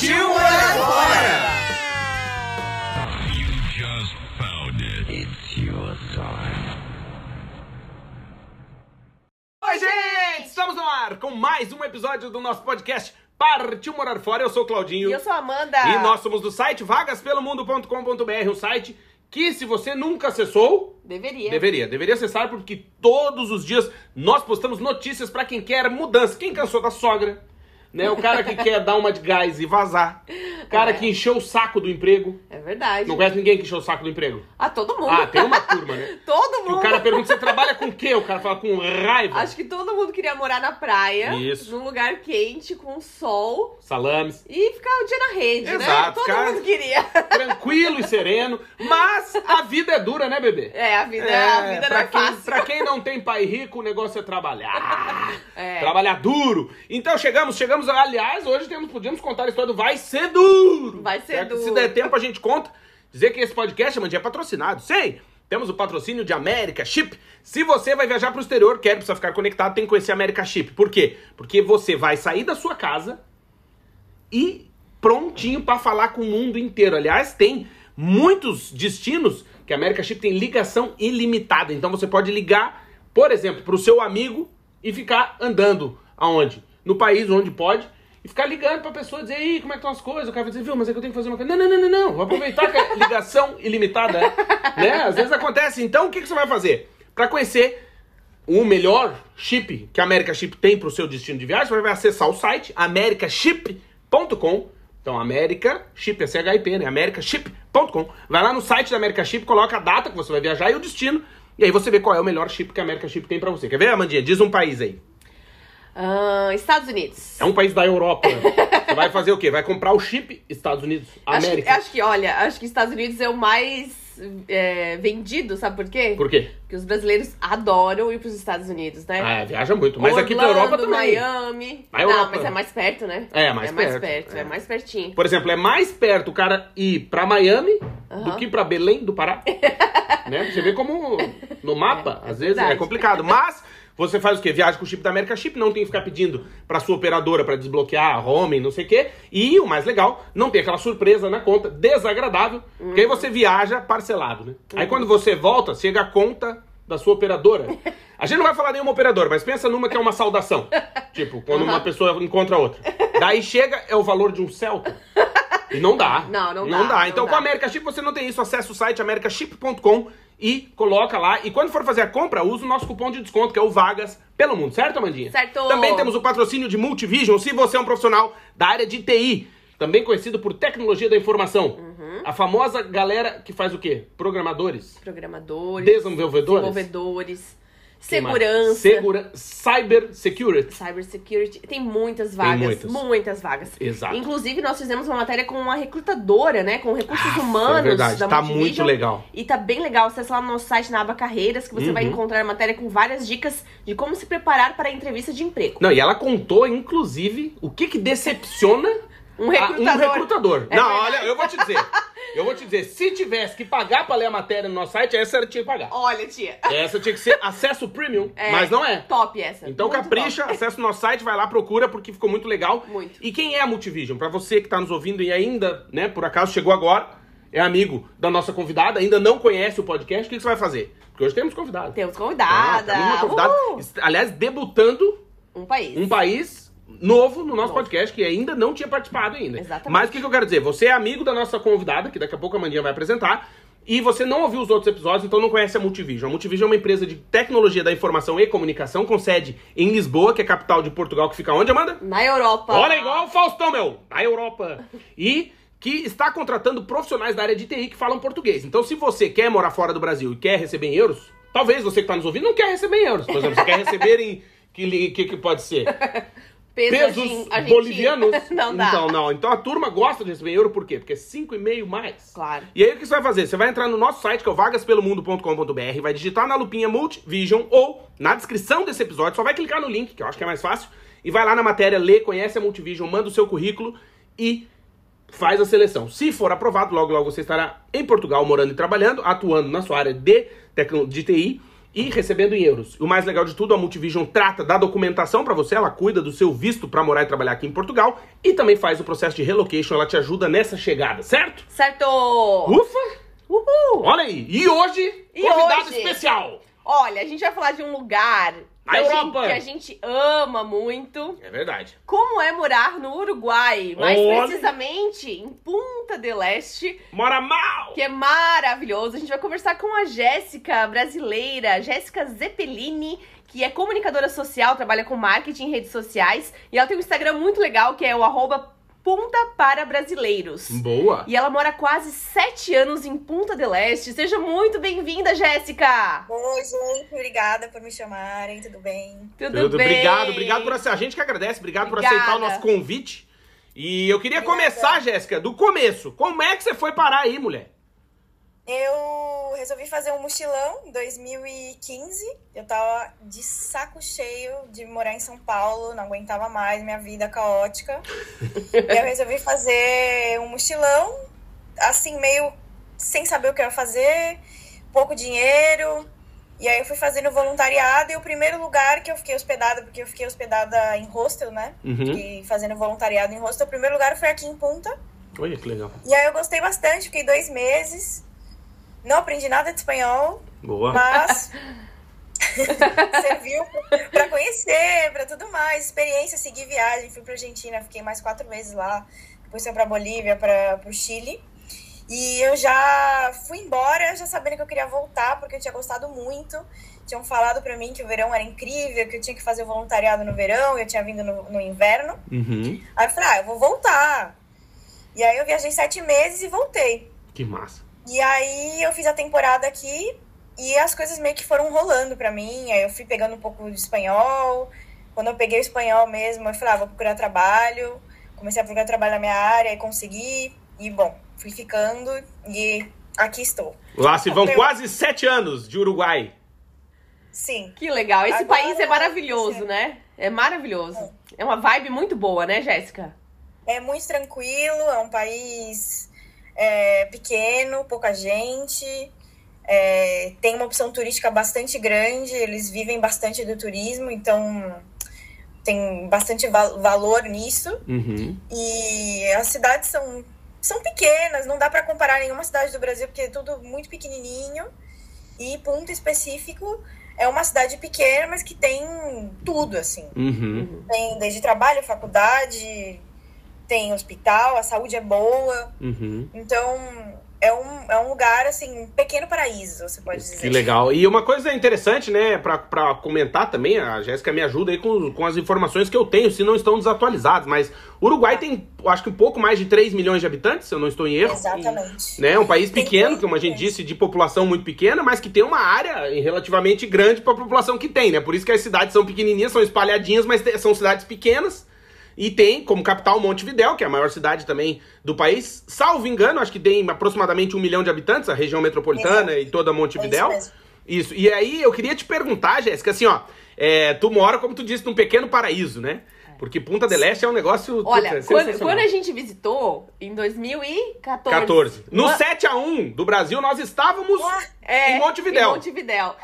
Partiu morar fora! Oi, gente! Estamos no ar com mais um episódio do nosso podcast Partiu Morar Fora. Eu sou o Claudinho. E eu sou a Amanda. E nós somos do site vagaspelomundo.com.br, um site que se você nunca acessou, Deveria. deveria, deveria acessar porque todos os dias nós postamos notícias pra quem quer mudança, quem cansou da sogra, né? O cara que quer dar uma de gás e vazar, o cara É. que encheu o saco do emprego. É verdade. Não conhece ninguém que encheu o saco do emprego? Ah, todo mundo. Ah, tem uma turma, né? Todo mundo. o cara pergunta, você trabalha com o quê? O cara fala com raiva. Acho que todo mundo queria morar na praia. Isso. Num lugar quente, com sol. Salames. E ficar o dia na rede, né? Exato, Todo cara. mundo queria. Tranquilo e sereno. Mas a vida é dura, né, bebê? É, a vida, a vida não é quem, fácil. Pra quem não tem pai rico, o negócio é trabalhar. É. Trabalhar duro. Então chegamos, chegamos. Aliás, hoje temos, podíamos contar a história do Vai Ser Duro. Vai ser Certo? duro. Se der tempo, a gente conta. Dizer que esse podcast, Amandinha, é patrocinado. Sei! Temos o patrocínio de América Chip. Se você vai viajar pro exterior, quer precisa ficar conectado, tem que conhecer a América Chip. Por quê? Porque você vai sair da sua casa e prontinho pra falar com o mundo inteiro. Aliás, tem muitos destinos que a América Chip tem ligação ilimitada. Então você pode ligar, por exemplo, pro seu amigo e ficar andando aonde? No país onde pode. E ficar ligando pra pessoa dizer, Ih, como é que estão as coisas? O cara vai dizer, viu, mas é que eu tenho que fazer uma coisa. Não, não, não, não, não. Vou aproveitar que é ligação ilimitada, né? Às vezes acontece. Então, o que, que você vai fazer? Pra conhecer o melhor chip que a America Chip tem para o seu destino de viagem, você vai acessar o site americaship.com. Então, America Chip, é C-H-I-P, né? americaship.com. Vai lá no site da America Chip, coloca a data que você vai viajar e o destino. E aí você vê qual é o melhor chip que a America Chip tem para você. Quer ver, Amandinha? Diz um país aí. Ah, Estados Unidos. É um país da Europa. você vai fazer o quê? Vai comprar o chip Estados Unidos, Acho que, América. acho que, olha, acho que Estados Unidos é o mais é, vendido, sabe por quê? Por quê? Porque os brasileiros adoram ir pros Estados Unidos, né? Ah, viaja muito. Mas aqui pra Orlando, Europa também. Miami. Na Não, Europa. mas é mais perto, né? É, mais é mais perto, perto. é. É. mais pertinho. Por exemplo, é mais perto o cara ir pra Miami do que pra Belém do Pará. né? Você vê como no mapa, É, às vezes é complicado. Mas você faz o quê? Viaja com o chip da América Chip, não tem que ficar pedindo pra sua operadora pra desbloquear a home, não sei o quê. E o mais legal, não tem aquela surpresa na conta desagradável, porque aí você viaja parcelado, né? Aí quando você volta, chega a conta da sua operadora. A gente não vai falar nenhuma operadora, mas pensa numa que é uma saudação. Tipo, quando uma pessoa encontra outra. Daí chega, é o valor de um Celta. E não dá. Não, não Não dá, dá. não Então dá. com a America Chip você não tem isso. Acesse o site americaship.com e coloca lá. E quando for fazer a compra, usa o nosso cupom de desconto, que é o Vagas pelo Mundo. Certo, Amandinha? Certo. Também temos o patrocínio de Multivision. Se você é um profissional da área de TI, também conhecido por tecnologia da informação. Uhum. A famosa galera que faz o quê? Programadores, Programadores. desenvolvedores, Desenvolvedores. Segurança. Segura... Cyber security. Cybersecurity. Tem muitas vagas. muitas. muitas. vagas. Exato. Inclusive, nós fizemos uma matéria com uma recrutadora, né? Com recursos Ah, humanos. é verdade. da Tá Multivision. muito legal. E tá bem legal. Acesse lá no nosso site, na aba Carreiras, que você vai Uhum. encontrar a matéria com várias dicas de como se preparar para a entrevista de emprego. Não, e ela contou, inclusive, o que que decepciona Um a- recrutador. um recrutador. É Não, verdade. olha, eu vou te dizer. Eu vou te dizer, se tivesse que pagar pra ler a matéria no nosso site, essa era tinha que pagar. Olha, tia. Essa tinha que ser acesso premium, É, mas não é. Top essa. Então Muito capricha, top. acessa o nosso site, vai lá, procura, porque ficou muito legal. Muito. E quem é a Multivision? Pra você que tá nos ouvindo e ainda, né, por acaso chegou agora, é amigo da nossa convidada, ainda não conhece o podcast, o que que você vai fazer? Porque hoje temos convidado. Temos Ah, convidada. temos uma convidada, aliás, debutando Um país. um país novo no nosso Novo. podcast, que ainda não tinha participado ainda. Exatamente. Mas o que, que eu quero dizer? Você é amigo da nossa convidada, que daqui a pouco a Mandinha vai apresentar, e você não ouviu os outros episódios, então não conhece a Multivision. A Multivision é uma empresa de tecnologia da informação e comunicação, com sede em Lisboa, que é a capital de Portugal, que fica onde, Amanda? Na Europa. Olha, igual o Faustão, meu! Na Europa. E que está contratando profissionais da área de TI que falam português. Então, se você quer morar fora do Brasil e quer receber em euros, talvez você que está nos ouvindo não quer receber em euros. Por exemplo, você quer receber em... Que, que, que pode ser? Peso pesos argentino. bolivianos. Não dá. Então, não. Então a turma gosta de receber em euro por quê? Porque é 5,5 mais. Claro. E aí o que você vai fazer? Você vai entrar no nosso site, que é o vagaspelomundo.com.br, vai digitar na lupinha Multivision ou na descrição desse episódio, só vai clicar no link, que eu acho que é mais fácil, e vai lá na matéria, lê, conhece a Multivision, manda o seu currículo e faz a seleção. Se for aprovado, logo logo você estará em Portugal morando e trabalhando, atuando na sua área de, de TI e recebendo em euros. O mais legal de tudo, a Multivision trata da documentação para você, ela cuida do seu visto para morar e trabalhar aqui em Portugal e também faz o processo de relocation, ela te ajuda nessa chegada, certo? Certo! Ufa! Uhul! Olha aí! E hoje, E convidado hoje? especial! Olha, a gente vai falar de um lugar Que a, Europa. gente, que a gente ama muito. É verdade. Como é morar no Uruguai? Mais Olha. precisamente em Punta del Este, Mora mal! que é maravilhoso. A gente vai conversar com a Jéssica, brasileira, Jéssica Zeppelini, que é comunicadora social, trabalha com marketing em redes sociais. E ela tem um Instagram muito legal, que é o arroba Punta para Brasileiros. Boa! E ela mora quase sete anos em Punta del Este. Seja muito bem-vinda, Jéssica! Oi, gente, obrigada por me chamarem, tudo bem? Tudo, Tudo, bem? obrigado, obrigado por aceitar. A gente que agradece, obrigado por Obrigada. aceitar o nosso convite. E eu queria Obrigada. começar, Jéssica, do começo. Como é que você foi parar aí, mulher? Eu resolvi fazer um mochilão em 2015. Eu tava de saco cheio de morar em São Paulo, não aguentava mais minha vida caótica. e eu resolvi fazer um mochilão, assim, meio sem saber o que eu ia fazer, pouco dinheiro. E aí eu fui fazendo voluntariado e o primeiro lugar que eu fiquei hospedada, porque eu fiquei hospedada em hostel, né? Uhum. Fiquei fazendo voluntariado em hostel. O primeiro lugar foi aqui em Punta. Olha que legal. E aí eu gostei bastante, fiquei dois meses. Não aprendi nada de espanhol, Boa. mas serviu pra conhecer, pra tudo mais. Experiência, segui viagem, fui pra Argentina, fiquei mais quatro meses lá. Depois fui pra Bolívia, pra, pro Chile. E eu já fui embora, já sabendo que eu queria voltar, porque eu tinha gostado muito. Tinham falado pra mim que o verão era incrível, que eu tinha que fazer o voluntariado no verão, e eu tinha vindo no, no inverno. Uhum. Aí eu falei, ah, eu vou voltar. E aí eu viajei sete meses e voltei. Que massa. E aí eu fiz a temporada aqui e as coisas meio que foram rolando pra mim. Aí eu fui pegando um pouco de espanhol. Quando eu peguei o espanhol mesmo, eu falei, ah, vou procurar trabalho. Comecei a procurar trabalho na minha área e consegui. E bom, fui ficando e aqui estou. Lá se vão Meu- quase sete anos de Uruguai. Sim. Que legal. Esse Agora, país é maravilhoso, sim. né? É maravilhoso. É uma vibe muito boa, né, Jéssica? É muito tranquilo, é um país é, pequeno, pouca gente. é, tem uma opção turística bastante grande, eles vivem bastante do turismo, então tem bastante val- valor nisso. Uhum. E as cidades são, são pequenas, não dá para comparar nenhuma cidade do Brasil, porque é tudo muito pequenininho. E ponto específico é uma cidade pequena, mas que tem tudo, assim. Uhum. Tem desde trabalho, faculdade, tem hospital, a saúde é boa. Uhum. Então, é um, é um lugar, assim, um pequeno paraíso, você pode dizer. Que legal. E uma coisa interessante, né, pra, pra comentar também, a Jéssica me ajuda aí com, com as informações que eu tenho, se não estão desatualizadas, mas o Uruguai tem, acho que um pouco mais de 3 milhões de habitantes, se eu não estou em erro. Exatamente. Né, é um país Tem pequeno, como a gente disse, de população muito pequena, mas que tem uma área relativamente grande para a população que tem, né? Por isso que as cidades são pequenininhas, são espalhadinhas, mas são cidades pequenas. E tem como capital Montevidéu, que é a maior cidade também do país. Salvo engano, acho que tem aproximadamente um milhão de habitantes, a região metropolitana e toda É isso Montevidéu. Isso. E aí eu queria te perguntar, Jéssica, assim, ó, é, tu mora, como tu disse, num pequeno paraíso, né? Porque Punta del Este é um negócio Olha, quando, quando a gente visitou, em 2014. 14. No uma- 7x1 do Brasil, nós estávamos é, em Montevidéu. Em Montevidéu.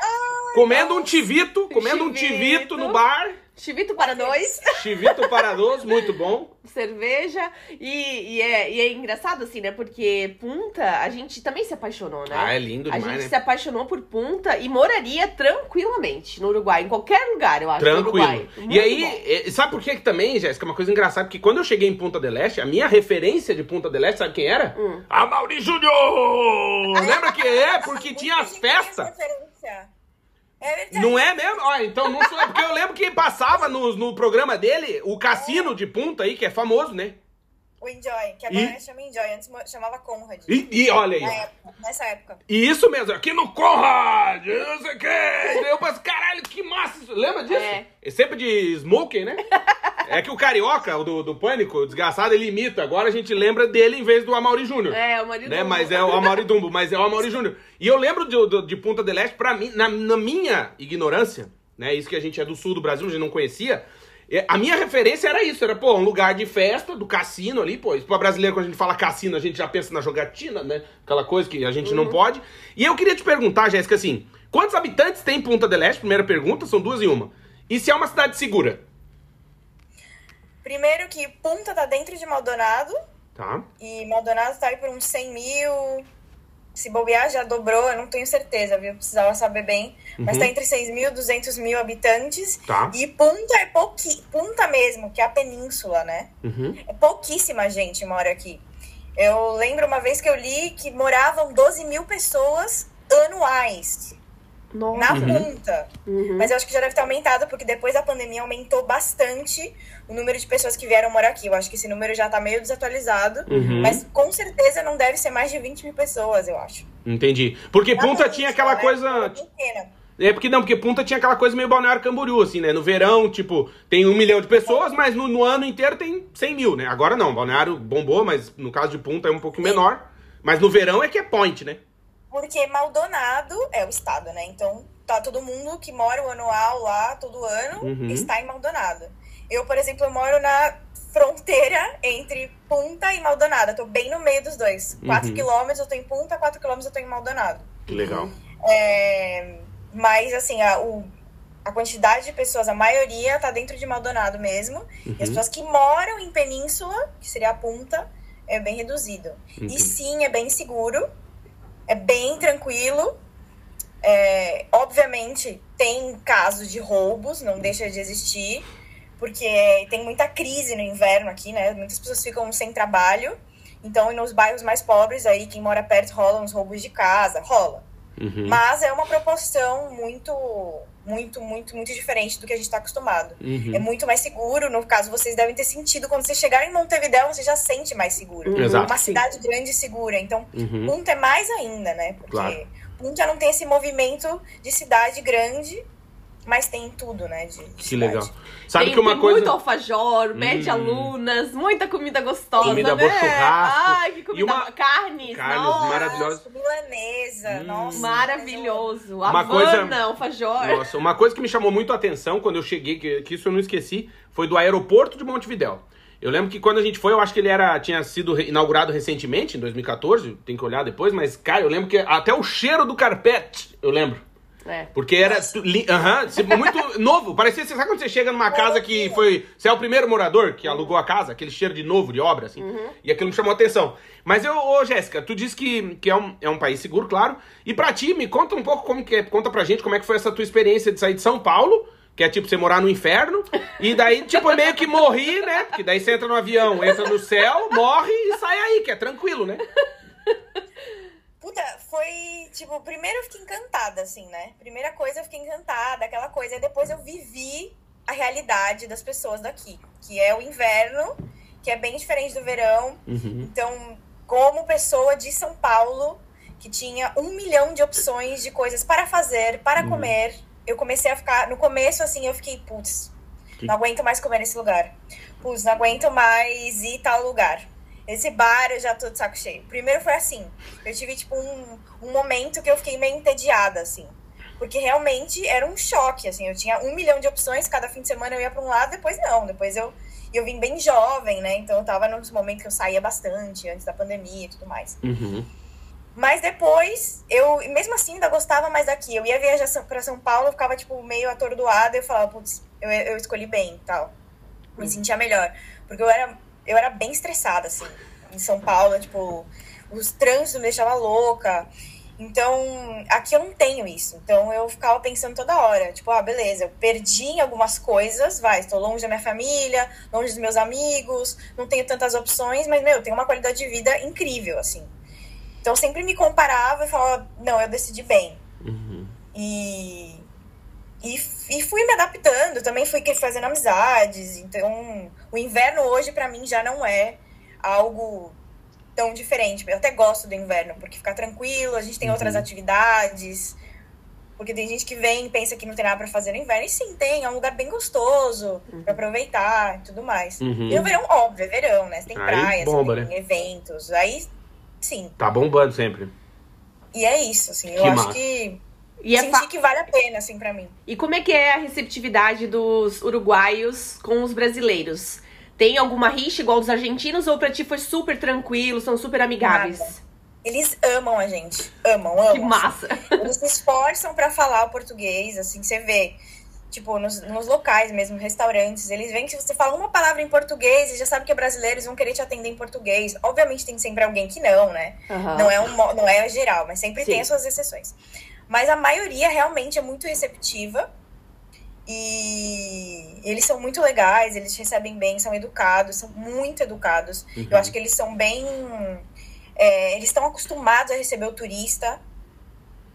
comendo um tivito, comendo um Chivito. tivito no bar. Chivito para dois, Chivito para dois, muito bom. cerveja. E, e é, e é engraçado, assim, né? Porque Punta, a gente também se apaixonou, né? Ah, é lindo A demais, gente né? se apaixonou por Punta e moraria tranquilamente no Uruguai, em qualquer lugar, eu acho. Tranquilo. Uruguai. E aí, bom. eh, sabe por que que também, Jéssica? Uma coisa engraçada, porque quando eu cheguei em Punta del Este, a minha referência de Punta del Este, sabe quem era? Hum. A Mauri Júnior! Lembra que é? Porque tinha as festas. referência. É verdade. Não é mesmo? Ó, então não sou. Porque eu lembro que passava no, no programa dele o Cassino de Punta aí, que é famoso, né? O Enjoy, que agora E- chama Enjoy, antes chamava Conrad. E, e olha aí, época, nessa época. E isso mesmo, aqui no Conrad, não sei o. E daí eu pensei, caralho, que massa isso. Lembra disso? É. É sempre de smoking, né? É que o carioca, o do, do Pânico, o desgraçado, ele imita. Agora a gente lembra dele em vez do Amaury Júnior. É, o marido. Né? Mas é o Amaury Dumbo, mas é o Amaury Júnior. E eu lembro de, de, de Punta del Este, pra mim, na, na minha ignorância, né? Isso que a gente é do sul do Brasil, a gente não conhecia. É, A minha referência era isso, era, pô, um lugar de festa, do cassino ali, pô, isso pra brasileiro, quando a gente fala cassino, a gente já pensa na jogatina, né? Aquela coisa que a gente não pode. E eu queria te perguntar, Jéssica, assim, quantos habitantes tem Punta del Este? Primeira pergunta, são duas em uma. E se é uma cidade segura? Primeiro que Punta tá dentro de Maldonado. Tá. E Maldonado tá aí por uns 100 mil. Se bobear, já dobrou, eu não tenho certeza, viu? Precisava saber bem. Mas Uhum. tá entre 6 mil e 200 mil habitantes. Tá. E Punta é pouqui... Punta mesmo, que é a península, né? Uhum. É pouquíssima gente mora aqui. Eu lembro uma vez que eu li que moravam 12 mil pessoas anuais Nossa. na Uhum. punta. Uhum. Mas eu acho que já deve ter aumentado, porque depois da pandemia aumentou bastante o número de pessoas que vieram morar aqui. Eu acho que esse número já tá meio desatualizado. Uhum. Mas com certeza não deve ser mais de 20 mil pessoas, eu acho. Entendi. Porque Na Punta tinha aquela né? coisa. É porque não, porque Punta tinha aquela coisa meio balneário Camboriú, assim, né? No verão, tipo, tem um milhão de pessoas, mas no, no ano inteiro tem 100 mil, né? Agora não, balneário bombou, mas no caso de Punta é um Sim. menor. Mas no verão é que é point, né? Porque Maldonado é o estado, né? Então tá todo mundo que mora o anual lá todo ano Uhum. está em Maldonado. Eu, por exemplo, eu moro na fronteira entre Punta e Maldonado. Eu tô bem no meio dos dois. 4 Uhum. quilômetros eu tô em Punta, 4 quilômetros eu tô em Maldonado. Que legal. É, mas, assim, a, o- a quantidade de pessoas, a maioria tá dentro de Maldonado mesmo. E as Uhum. pessoas que moram em Península, que seria a Punta, é bem reduzido. Entendi. E sim, é bem seguro, é bem tranquilo. É, obviamente, tem casos de roubos, não deixa de existir, porque tem muita crise no inverno aqui, né? Muitas pessoas ficam sem trabalho. Então, nos bairros mais pobres aí, quem mora perto rola uns roubos de casa, rola. Uhum. Mas é uma proporção muito, muito, muito, muito diferente do que a gente está acostumado. Uhum. É muito mais seguro. No caso, vocês devem ter sentido. Quando vocês chegarem em Montevidéu, você já sente mais seguro. Uhum. Exato. Uma cidade grande e segura. Então, Uhum. Punta é mais ainda, né? Porque Claro. Punta não tem esse movimento de cidade grande, mas tem tudo, né? De, de Que cidade. legal. Sabe tem, que uma tem coisa. muito alfajor, mede Hum. alunas, muita comida gostosa, Comida né? boa, churrasco. Ai, que comida E uma- Carnes, Carnes nossa, maravilhosas. Nossa, milanesa, Hum. nossa. Maravilhoso. Uma Havana, alfajor. Nossa, uma coisa que me chamou muito a atenção quando eu cheguei, que, que isso eu não esqueci, foi do aeroporto de Montevidéu. Eu lembro que quando a gente foi, eu acho que ele era tinha sido inaugurado recentemente, em 2014, tem que olhar depois, mas, cara, eu lembro que até o cheiro do carpete, eu lembro. É. Porque era li- aham, se- muito novo. Parecia, você sabe quando você chega numa casa que foi. Você é o primeiro morador que alugou a casa, aquele cheiro de novo, de obra, assim. E aquilo me chamou a atenção. Mas eu, ô Jéssica, tu disse que, que é, um, é um país seguro, claro. E pra ti, me conta um pouco como que é. Conta pra gente como é que foi essa tua experiência de sair de São Paulo. Que é tipo você morar no inferno, e daí, tipo, meio que morri, né? Porque daí você entra no avião, entra no céu, morre e sai aí, que é tranquilo, né? Foi, tipo, primeiro eu fiquei encantada, assim, né? Primeira coisa eu fiquei encantada, aquela coisa. E depois eu vivi a realidade das pessoas daqui, que é o inverno, que é bem diferente do verão. Uhum. Então, como pessoa de São Paulo, que tinha um milhão de opções de coisas para fazer, para Uhum. comer, eu comecei a ficar. No começo, assim, eu fiquei, putz, não aguento mais comer nesse lugar. Putz, não aguento mais ir tal lugar. Esse bar eu já tô de saco cheio. Primeiro foi assim. Eu tive, tipo, um, um momento que eu fiquei meio entediada, assim. Porque realmente era um choque, assim. Eu tinha um milhão de opções, cada fim de semana eu ia pra um lado, depois não. Depois eu, eu vim bem jovem, né? Então eu tava nos momentos que eu saía bastante, antes da pandemia e tudo mais. Uhum. Mas depois, eu, mesmo assim, ainda gostava mais daqui. Eu ia viajar pra São Paulo, eu ficava, tipo, meio atordoada. E eu falava, putz, eu, eu escolhi bem e tal. Me sentia melhor. Porque eu era, eu era bem estressada, assim, em São Paulo. Tipo, os trânsitos me deixavam louca. Então, aqui eu não tenho isso. Então, eu ficava pensando toda hora. Tipo, ah, beleza, eu perdi em algumas coisas. Vai, estou longe da minha família, longe dos meus amigos. Não tenho tantas opções. Mas, meu, eu tenho uma qualidade de vida incrível, assim. Então, eu sempre me comparava e falava, não, eu decidi bem. Uhum. E, e, e fui me adaptando, também fui fazendo amizades. Então, o inverno hoje pra mim já não é algo tão diferente. Eu até gosto do inverno, porque fica tranquilo, a gente tem outras atividades. Porque tem gente que vem e pensa que não tem nada pra fazer no inverno. E sim, tem. É um lugar bem gostoso pra aproveitar e tudo mais. Uhum. E o verão, óbvio, é verão, né? Você tem Aí praias, bomba, tem né? eventos. Aí, sim. Tá bombando sempre. E é isso, assim. Eu Que acho massa. que... E, é senti que vale a pena, assim, pra mim. e como é que é a receptividade dos uruguaios com os brasileiros? Tem alguma rixa igual dos argentinos ou pra ti foi super tranquilo, são super amigáveis? Eles amam a gente. Amam, amam. Que massa! Eles se esforçam pra falar o português, assim, você vê. Tipo, nos, nos locais mesmo, restaurantes, eles veem que se você fala uma palavra em português, eles já sabem que é brasileiro, eles vão querer te atender em português. Obviamente tem sempre alguém que não, né? Aham. Não é, um, não é geral, mas sempre Sim. tem as suas exceções. Mas a maioria realmente é muito receptiva. E eles são muito legais, eles recebem bem, são educados, são muito educados. Uhum. Eu acho que eles são bem. é, eles estão acostumados a receber o turista.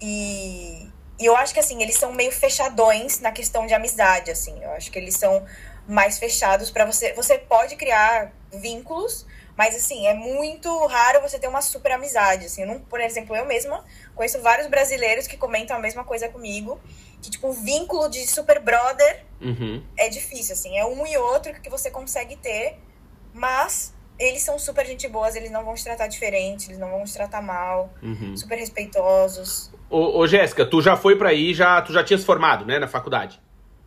E, e eu acho que assim, eles são meio fechadões na questão de amizade, assim. Eu acho que eles são mais fechados para você. Você pode criar vínculos, mas assim, é muito raro você ter uma super amizade. Assim. Não, por exemplo, eu mesma conheço vários brasileiros que comentam a mesma coisa comigo. Que, tipo, o vínculo de super brother Uhum. é difícil, assim. É um e outro que você consegue ter, mas eles são super gente boas, eles não vão te tratar diferente, eles não vão te tratar mal, Uhum. super respeitosos. Ô, ô, Jéssica, tu já foi pra aí, já, tu já tinha se formado, né, na faculdade?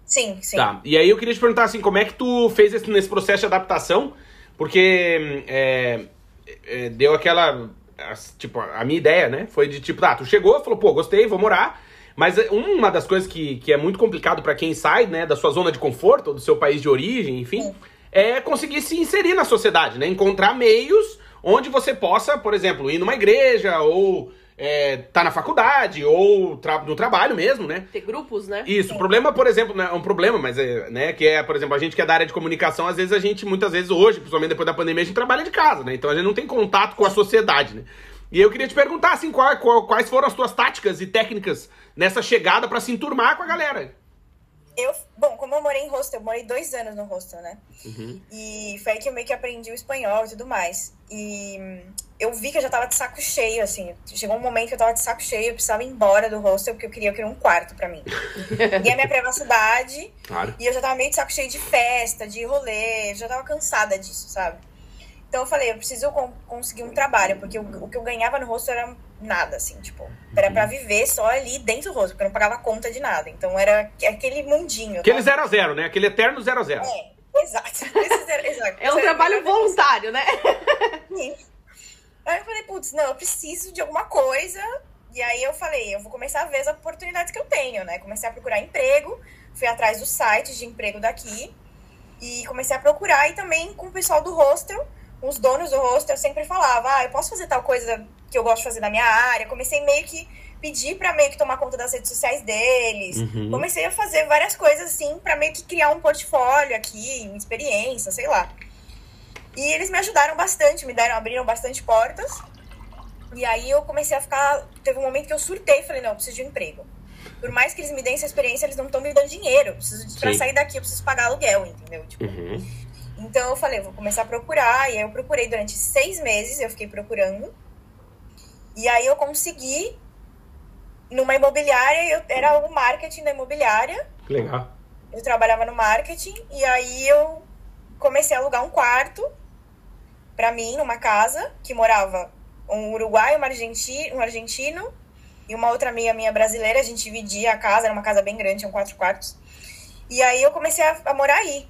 Sim, sim. Tá. E aí eu queria te perguntar assim, como é que tu fez esse, nesse processo de adaptação? Porque é, é, deu aquela. as- Tipo, a minha ideia, né? Foi de tipo, tá, tu chegou, falou, pô, gostei, vou morar. Mas é, uma das coisas que, que é muito complicado pra quem sai, né, da sua zona de conforto, ou do seu país de origem, enfim, é conseguir se inserir na sociedade, né? Encontrar meios onde você possa, por exemplo, ir numa igreja, ou é, tá na faculdade, ou tra no trabalho mesmo, né? Ter grupos, né? Isso, o problema, por exemplo, né, é um problema, mas é, né, que é, por exemplo, a gente que é da área de comunicação, às vezes a gente, muitas vezes hoje, principalmente depois da pandemia, a gente trabalha de casa, né? Então a gente não tem contato com a sociedade, né? E eu queria te perguntar, assim, qual- qual- quais foram as tuas táticas e técnicas nessa chegada pra se enturmar com a galera? Eu, bom, como eu morei em hostel, eu morei dois anos no hostel, né? Uhum. E foi aí que eu meio que aprendi o espanhol e tudo mais. E hum, eu vi que eu já tava de saco cheio, assim. Chegou um momento que eu tava de saco cheio, eu precisava ir embora do hostel, porque eu queria, eu queria um quarto pra mim. e a minha privacidade, Claro. E eu já tava meio de saco cheio de festa, de rolê, eu já tava cansada disso, sabe? Então eu falei, eu preciso con- conseguir um trabalho, porque o, o que eu ganhava no rosto era nada, assim, tipo, era pra viver só ali dentro do rosto, porque eu não pagava conta de nada. Então era que- aquele mundinho. Aquele zero a zero, né? Aquele eterno zero a zero. É, exato. Esse era- exato. É um trabalho voluntário, né? Sim. Aí eu falei, putz, não, eu preciso de alguma coisa. E aí eu falei, eu vou começar a ver as oportunidades que eu tenho, né? Comecei a procurar emprego, fui atrás dos sites de emprego daqui e comecei a procurar e também com o pessoal do hostel, com os donos do hostel, eu sempre falava, ah, eu posso fazer tal coisa que eu gosto de fazer na minha área. Comecei meio que pedir pra meio que tomar conta das redes sociais deles. Uhum. Comecei a fazer várias coisas assim pra meio que criar um portfólio aqui, uma experiência, sei lá. E eles me ajudaram bastante, me deram, abriram bastante portas. E aí eu comecei a ficar. Teve um momento que eu surtei falei, não, eu preciso de um emprego. Por mais que eles me deem essa experiência, eles não estão me dando dinheiro. Eu preciso Sim. sair daqui, eu preciso pagar aluguel, entendeu? Tipo, Uhum. então eu falei, vou começar a procurar. E aí eu procurei durante seis meses, eu fiquei procurando. E aí eu consegui numa imobiliária, eu, era o marketing da imobiliária. Que legal. Eu trabalhava no marketing e aí eu comecei a alugar um quarto pra mim numa casa que morava um uruguaio, uma argenti- um argentino e uma outra amiga minha brasileira. A gente dividia a casa, era uma casa bem grande, tinham quatro quartos. E aí eu comecei a, a morar aí.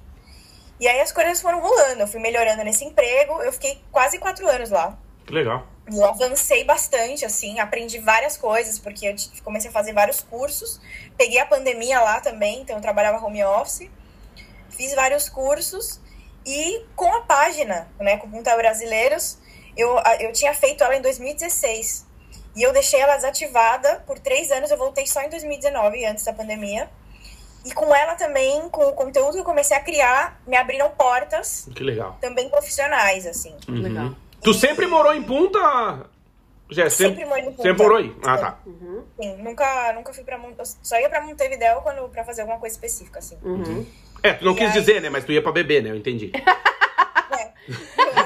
E aí as coisas foram rolando, eu fui melhorando nesse emprego. Eu fiquei quase quatro anos lá. Que legal. E eu avancei bastante, assim, aprendi várias coisas, porque eu comecei a fazer vários cursos. Peguei a pandemia lá também, então eu trabalhava home office. Fiz vários cursos. E com a página, né, com Punta Brasileiros, eu, eu tinha feito ela em 2016. E eu deixei ela desativada por três anos, eu voltei só em 2019, antes da pandemia. E com ela também, com o conteúdo que eu comecei a criar, me abriram portas Que legal. também profissionais, assim. Uhum. Legal. Tu sempre morou em Punta? Jéssica, Sempre morei em Punta. Sempre morou aí? Ah, tá. Uhum. Sim, nunca, nunca fui pra Mon- eu Só ia pra Montevidéu quando, pra fazer alguma coisa específica, assim. Uhum. É, tu não E quis aí- dizer, né? Mas tu ia pra beber, né? Eu entendi. Coisa.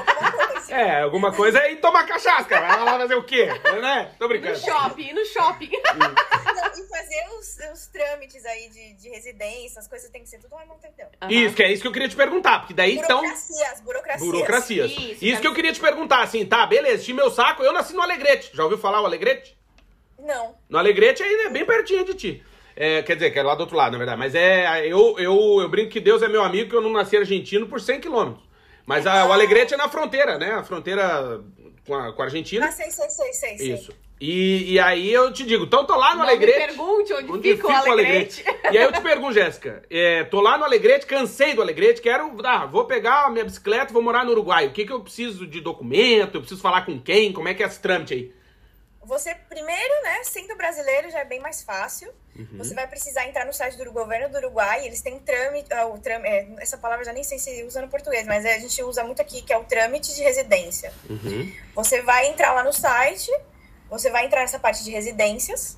É, alguma coisa é ir tomar cachaça, cara. Vai lá fazer o quê? Né? Tô No brincando. shopping, no shopping. E fazer os, os trâmites aí de, de residência, as coisas tem que ser tudo lá em Montevideo. Aham. Isso, que é isso que eu queria te perguntar, porque daí então. Burocracias, burocracias. Burocracias. Isso, Isso, tá que eu queria te perguntar, assim, tá, beleza, enchi meu saco, eu nasci no Alegrete. Já ouviu falar o Alegrete? Não. No Alegrete aí é bem pertinho de ti. É, quer dizer, que é lá do outro lado, na verdade. Mas é. Eu, eu, eu brinco que Deus é meu amigo, que eu não nasci argentino por 100 quilômetros. Mas a- o Alegrete é na fronteira, né? A fronteira com a, com a Argentina. Ah, sei, sei, sei, sei. Isso. E, e aí eu te digo, então tô lá no Não me Alegrete. pergunte onde, Onde fica o Alegrete. E aí eu te pergunto, Jéssica, é, tô lá no Alegrete, cansei do Alegrete, quero, ah, vou pegar a minha bicicleta e vou morar no Uruguai. O que que eu preciso de documento? Eu preciso falar com quem? Como é que é esse trâmite aí? Você, primeiro, né, sendo brasileiro já é bem mais fácil. Uhum. Você vai precisar entrar no site do governo do Uruguai, eles têm trâmite, ah, o trâmite é, essa palavra eu já nem sei se usa no português, mas é, a gente usa muito aqui, que é o trâmite de residência. Uhum. Você vai entrar lá no site, você vai entrar nessa parte de residências,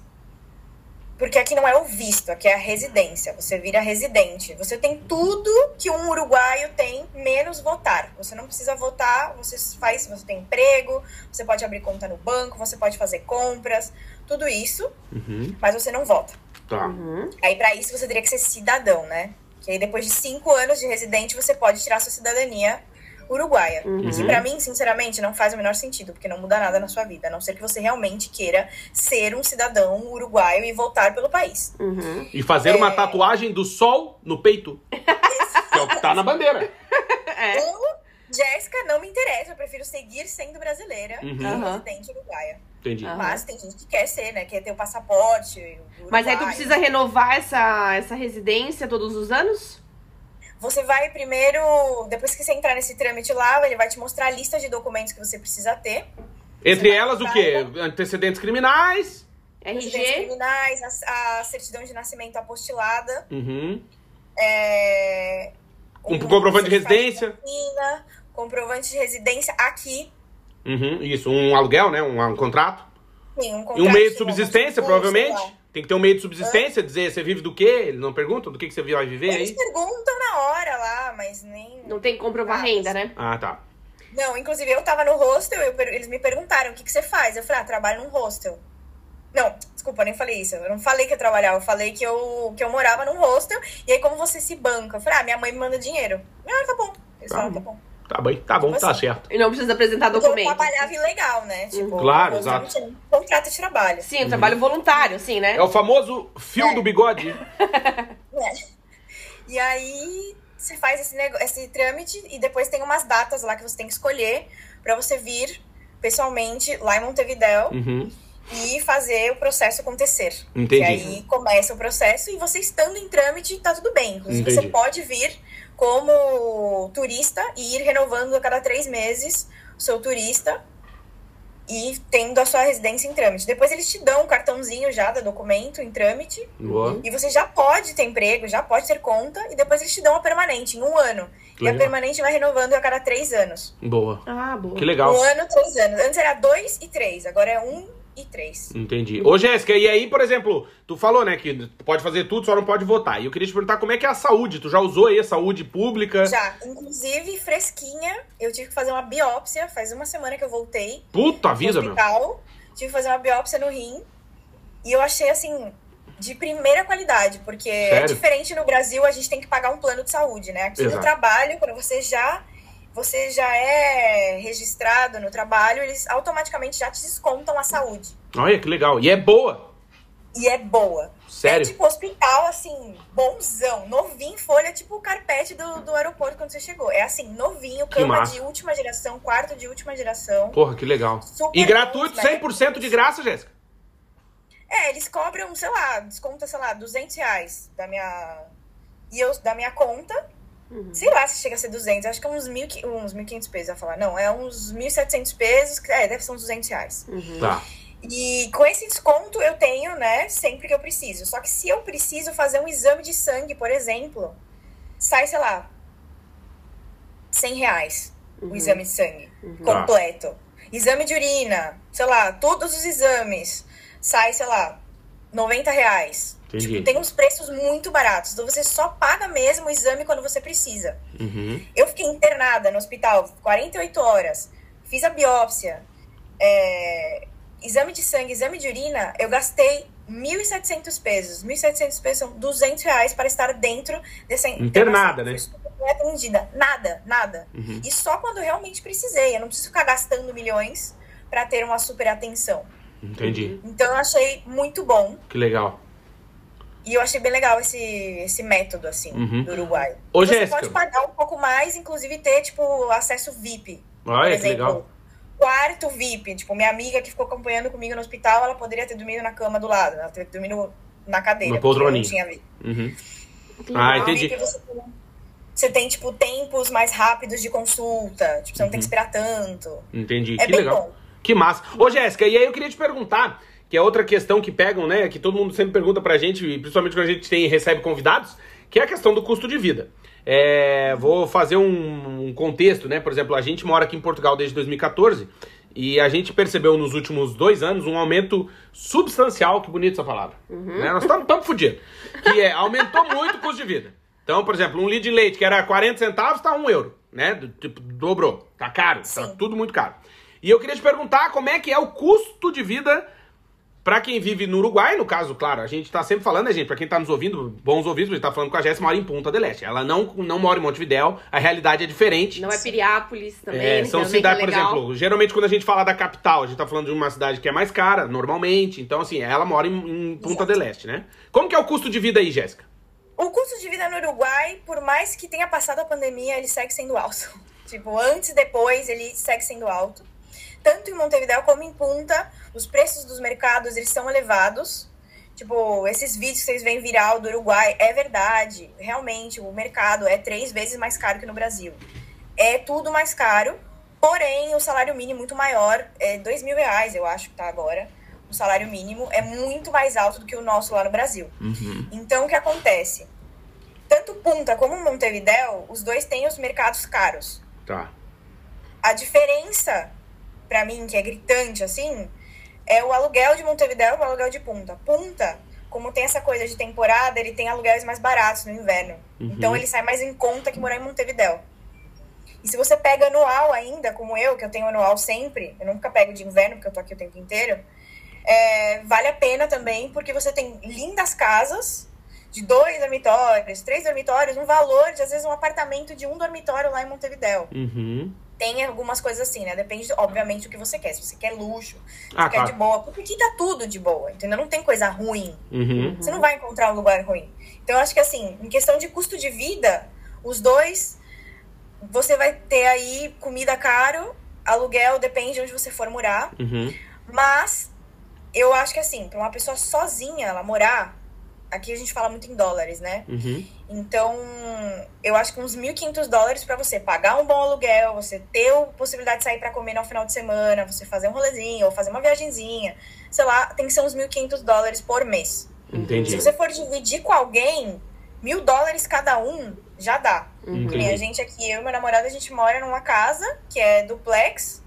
porque aqui não é o visto, aqui é a residência. Você vira residente. Você tem tudo que um uruguaio tem, menos votar. Você não precisa votar, você faz, você tem emprego, você pode abrir conta no banco, você pode fazer compras, tudo isso, Uhum. mas você não vota. Tá. Uhum. Aí, pra isso, você teria que ser cidadão, né? Que aí, depois de cinco anos de residente, você pode tirar sua cidadania uruguaia. Uhum. Que pra mim, sinceramente, não faz o menor sentido, porque não muda nada na sua vida, a não ser que você realmente queira ser um cidadão uruguaio e voltar pelo país. Uhum. E fazer uma É. tatuagem do sol no peito. que é o que tá na bandeira. É. Eu, Jéssica, não me interessa, eu prefiro seguir sendo brasileira Uhum. e residente uruguaia. Entendi. Aham. Mas tem gente que quer ser, né? Quer ter o passaporte. uruguaio. Mas aí tu precisa renovar essa, essa residência todos os anos? Você vai primeiro, depois que você entrar nesse trâmite lá, ele vai te mostrar a lista de documentos que você precisa ter. Entre elas, o quê? Antecedentes criminais. RG? criminais, a, a certidão de nascimento apostilada, Uhum. é, Um comprovante de residência. vacina, comprovante de residência aqui, Uhum. Isso, um aluguel, né? Um, um contrato. sim, um E um contrato meio de subsistência, curso, provavelmente. Tem que ter um meio de subsistência, dizer você vive do quê? Eles não perguntam do que, que você vai viver Eles aí? perguntam na hora lá, mas nem. Não tem que comprovar Ah, renda, né? Ah, tá. Não, inclusive eu tava no hostel, eu eles me perguntaram o que, que você faz. Eu falei, ah, trabalho num hostel. Não, desculpa, eu nem falei isso. Eu não falei que eu trabalhava, eu falei que eu, que eu morava num hostel. E aí, como você se banca? Eu falei, ah, minha mãe me manda dinheiro. Ah, tá bom. Eles Tá falaram, bom. tá bom. Tá bem, tá bom, Tipo tá assim. certo. E não precisa apresentar Porque eu documento. trabalhava ilegal, né? Tipo, Claro, exato. tinha contrato de trabalho. Sim, um trabalho voluntário, sim, né? É o famoso fio É. do bigode. né? E aí você faz esse, nego... esse trâmite e depois tem umas datas lá que você tem que escolher pra você vir pessoalmente lá em Montevidéu Uhum. e fazer o processo acontecer. Entendi. Que aí começa o processo e você estando em trâmite, tá tudo bem. Inclusive, Entendi. você pode vir como turista e ir renovando a cada três meses o seu turista e tendo a sua residência em trâmite. Depois eles te dão um cartãozinho já da documento em trâmite Boa. e você já pode ter emprego, já pode ter conta e depois eles te dão a permanente em um ano. E a Legal. permanente vai renovando a cada três anos. Boa. Ah, boa. Que legal. Um ano, três anos. Antes era dois e três, agora é um e três. Entendi. Ô, Jéssica, e aí, por exemplo, tu falou, né, que pode fazer tudo, só não pode votar. E eu queria te perguntar como é que é a saúde. Tu já usou aí a saúde pública? Já, inclusive, fresquinha, eu tive que fazer uma biópsia, faz uma semana que eu voltei Puta no vida, meu. Tive que fazer uma biópsia no rim. E eu achei, assim, de primeira qualidade, porque é Sério? diferente no Brasil, a gente tem que pagar um plano de saúde, né? Aqui Exato. no trabalho, quando você já, você já é registrado no trabalho, eles automaticamente já te descontam a saúde. Olha que legal. E é boa. E é boa. Sério? É tipo hospital, assim, bonzão, novinho, folha, tipo o carpete do, do aeroporto quando você chegou. É assim, novinho, cama de última geração, quarto de última geração. Porra, que legal. Super E gratuito, né? 100% de graça, Jéssica. É, eles cobram, sei lá, desconta, sei lá, 200 reais da minha, e eu, da minha conta. Uhum. Sei lá se chega a ser 200, acho que é uns, mil, uns 1.500 pesos, eu ia falar. Não, é uns 1.700 pesos, é, deve ser uns 200 reais. Uhum. Tá. E com esse desconto eu tenho, né, sempre que eu preciso. Só que se eu preciso fazer um exame de sangue, por exemplo, sai, sei lá, 100 reais o exame de sangue Tá. completo. Exame de urina, sei lá, todos os exames, sai, sei lá, 90 reais. Entendi. Tipo, tem uns preços muito baratos. Então você só paga mesmo o exame quando você precisa. Uhum. Eu fiquei internada no hospital 48 horas, fiz a biópsia, é, exame de sangue, exame de urina, eu gastei 1.700 pesos. 1.700 pesos são 200 reais para estar dentro dessa Internada, né? Não é atendida. Nada, nada. Uhum. E só quando realmente precisei. Eu não preciso ficar gastando milhões para ter uma super atenção. Entendi. Então eu achei muito bom. Que legal. E eu achei bem legal esse, esse método, assim, Uhum. do Uruguai. Ô, Você Jéssica. pode pagar um pouco mais, inclusive ter, tipo, acesso VIP. Olha, por que exemplo, legal. quarto VIP. Tipo, minha amiga que ficou acompanhando comigo no hospital, ela poderia ter dormido na cama do lado. Ela teve que dormir no- na cadeira. Eu não tinha VIP. Uhum. Ah, entendi. VIP você tem, você tem, tipo, tempos mais rápidos de consulta. Tipo, você não tem que esperar tanto. Entendi. É que bem legal. bom. Que massa. Ô, Jéssica, e aí eu queria te perguntar, que é outra questão que pegam, né? Que todo mundo sempre pergunta pra gente, e principalmente quando a gente tem recebe convidados, que é a questão do custo de vida. É, vou fazer um, um contexto, né? Por exemplo, a gente mora aqui em Portugal desde 2014 e a gente percebeu nos últimos dois anos um aumento substancial, que bonita essa palavra. Né? Nós estamos fodidos. Que é, aumentou muito o custo de vida. Então, por exemplo, um litro de leite que era 40 centavos tá 1 euro, né? Tipo, dobrou. Tá caro, tá Sim. tudo muito caro. E eu queria te perguntar como é que é o custo de vida pra quem vive no Uruguai, no caso, claro, a gente tá sempre falando, né, gente? Pra quem tá nos ouvindo, bons ouvidos, a gente tá falando com a Jéssica, mora em Punta del Este. Ela não, não mora em Montevidéu, a realidade é diferente. Não é Piriápolis também, É, são também que é cidades, por legal. exemplo, geralmente quando a gente fala da capital, a gente tá falando de uma cidade que é mais cara, normalmente. Então, assim, ela mora em, em Punta del Este, né? Como que é o custo de vida aí, Jéssica? O custo de vida no Uruguai, por mais que tenha passado a pandemia, ele segue sendo alto. Tipo, antes e depois, ele segue sendo alto. Tanto em Montevideo como em Punta, os preços dos mercados, eles são elevados. Tipo, esses vídeos que vocês veem viral do Uruguai, é verdade. Realmente, o mercado é três vezes mais caro que no Brasil. É tudo mais caro, porém, o salário mínimo é muito maior. É dois mil reais, eu acho que tá agora. O salário mínimo é muito mais alto do que o nosso lá no Brasil. Então, o que acontece? Tanto Punta como Montevideo, os dois têm os mercados caros. Tá. A diferença, pra mim, que é gritante, assim, é o aluguel de Montevideo e o aluguel de Punta. Punta, como tem essa coisa de temporada, ele tem aluguéis mais baratos no inverno. Então, ele sai mais em conta que morar em Montevideo. E se você pega anual ainda, como eu, que eu tenho anual sempre, eu nunca pego de inverno, porque eu tô aqui o tempo inteiro, é, vale a pena também, porque você tem lindas casas de dois dormitórios, três dormitórios, um valor de, às vezes, um apartamento de um dormitório lá em Montevideo. Uhum. Tem algumas coisas assim, né? Depende, obviamente, do que você quer. Se você quer luxo, se Ah, você quer claro. de boa. Porque aqui tá tudo de boa, entendeu? Não tem coisa ruim. Uhum. Você não vai encontrar um lugar ruim. Então, eu acho que, assim, em questão de custo de vida, os dois, você vai ter aí comida caro, aluguel, depende de onde você for morar. Uhum. Mas, eu acho que, assim, pra uma pessoa sozinha, ela morar, aqui a gente fala muito em dólares, né? Uhum. Então, eu acho que uns 1.500 dólares pra você pagar um bom aluguel, você ter a possibilidade de sair pra comer no final de semana, você fazer um rolezinho ou fazer uma viagenzinha, sei lá, tem que ser uns 1.500 dólares por mês. Se Entendi. você for dividir com alguém, mil dólares cada um já dá. Nem a gente aqui, eu e meu namorado, a gente mora numa casa que é duplex.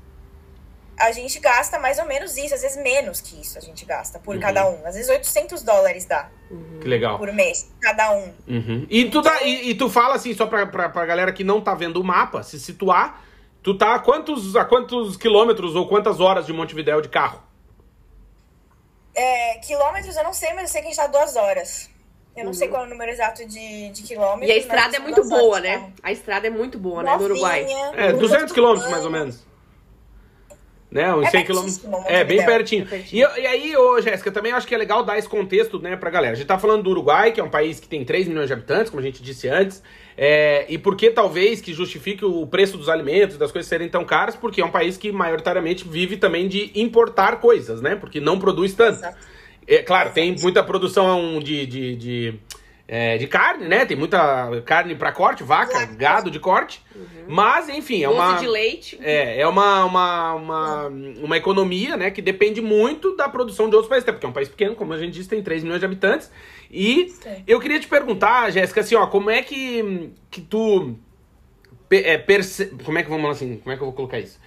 A gente gasta mais ou menos isso, às vezes menos que isso a gente gasta por Uhum. cada um. Às vezes 800 dólares dá Que legal. por mês, cada um. Uhum. E, tu dá, e, e tu fala assim, só pra, pra, pra galera que não tá vendo o mapa, se situar, tu tá a quantos, a quantos quilômetros ou quantas horas de Montevidéu de carro? É, quilômetros eu não sei, mas eu sei que a gente tá duas horas. Eu não sei qual é o número exato de, de quilômetros. Uhum. E a estrada é muito boa, né? A estrada é muito boa, né? No Uruguai. É, tudo 200 quilômetros mais ou menos. Né, uns É 100 pertíssimo, quilômetros. É, bem pertinho. É pertinho. E, e aí, ô, Jéssica, também acho que é legal dar esse contexto, né, pra galera. A gente tá falando do Uruguai, que é um país que tem 3 milhões de habitantes, como a gente disse antes. É, e por que talvez que justifique o preço dos alimentos, das coisas serem tão caras? Porque é um país que maioritariamente vive também de importar coisas, né? Porque não produz tanto. Exato. É, claro, tem muita produção de, de, de, é, de carne, né? Tem muita carne pra corte, vaca, gado de corte. Mas, enfim, é Doce uma. de leite. É, é uma, uma, uma, uma economia, né, que depende muito da produção de outros países, até porque é um país pequeno, como a gente disse, tem 3 milhões de habitantes. E eu queria te perguntar, Jéssica, assim, ó, como é que, que tu é, perce... Como é que vamos assim, como é que eu vou colocar isso?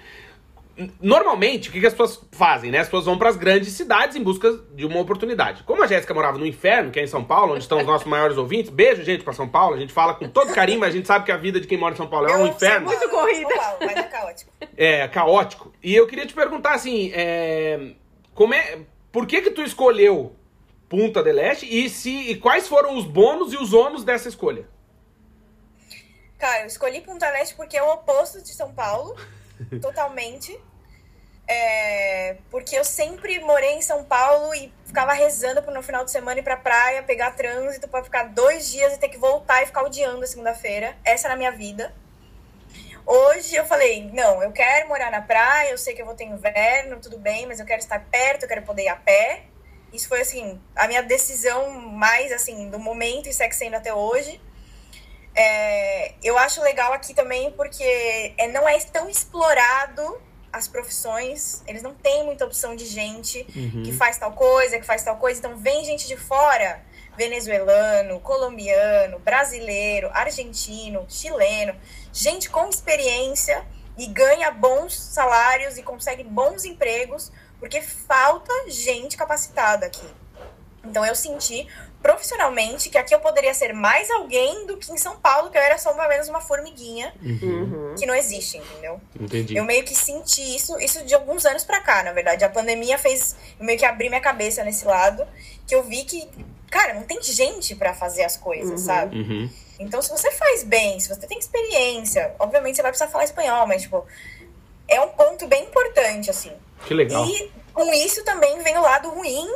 Normalmente, o que, que as pessoas fazem, né? As pessoas vão para as grandes cidades em busca de uma oportunidade. Como a Jéssica morava no inferno, que é em São Paulo, onde estão os nossos maiores ouvintes, beijo, gente, para São Paulo. A gente fala com todo carinho, mas a gente sabe que a vida de quem mora em São Paulo é um inferno. sou Muito corrida. São Paulo, mas é caótico. É, caótico. E eu queria te perguntar assim, é, como é, por que que tu escolheu Punta del Este e, se, e quais foram os bônus e os ônus dessa escolha? Cara, eu escolhi Punta del Este porque é o oposto de São Paulo, totalmente. É, porque eu sempre morei em São Paulo e ficava rezando para no final de semana ir pra praia, pegar trânsito para ficar dois dias e ter que voltar e ficar odiando a segunda-feira. Essa era a minha vida. Hoje eu falei, não, eu quero morar na praia, eu sei que eu vou ter inverno, tudo bem, mas eu quero estar perto, eu quero poder ir a pé. Isso foi, assim, a minha decisão mais, assim, do momento e segue sendo até hoje. É, eu acho legal aqui também porque é, não é tão explorado as profissões, eles não têm muita opção de gente Uhum. que faz tal coisa, que faz tal coisa, então vem gente de fora, venezuelano, colombiano, brasileiro, argentino, chileno, gente com experiência e ganha bons salários e consegue bons empregos, porque falta gente capacitada aqui. Então eu senti profissionalmente que aqui eu poderia ser mais alguém do que em São Paulo, que eu era só uma menos uma formiguinha Uhum. que não existe, entendeu? Entendi. Eu meio que senti isso, isso de alguns anos pra cá, na verdade. A pandemia fez eu meio que abrir minha cabeça nesse lado, que eu vi que, cara, não tem gente pra fazer as coisas, Uhum. sabe? Uhum. Então, se você faz bem, se você tem experiência, obviamente você vai precisar falar espanhol, mas, tipo, é um ponto bem importante, assim. Que legal. E com isso também vem o lado ruim,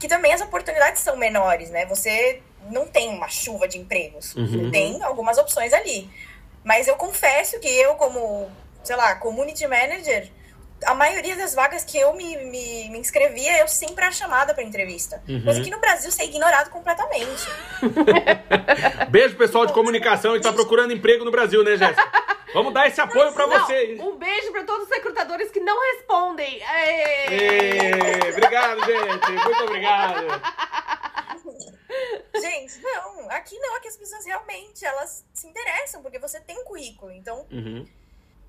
que também as oportunidades são menores, né? Você não tem uma chuva de empregos. Uhum. Tem algumas opções ali. Mas eu confesso que eu, como, sei lá, community manager, a maioria das vagas que eu me, me, me inscrevia, eu sempre era chamada para entrevista. Uhum. Coisa que no Brasil você é ignorado completamente. Beijo, pessoal de comunicação que tá procurando emprego no Brasil, né, Jéssica? Vamos dar esse apoio pra Não, vocês. um beijo pra todos os recrutadores que não respondem. Obrigado, gente. Muito obrigado. Gente, não, aqui não, aqui as pessoas realmente, elas se interessam, porque você tem um currículo. Então, Uhum.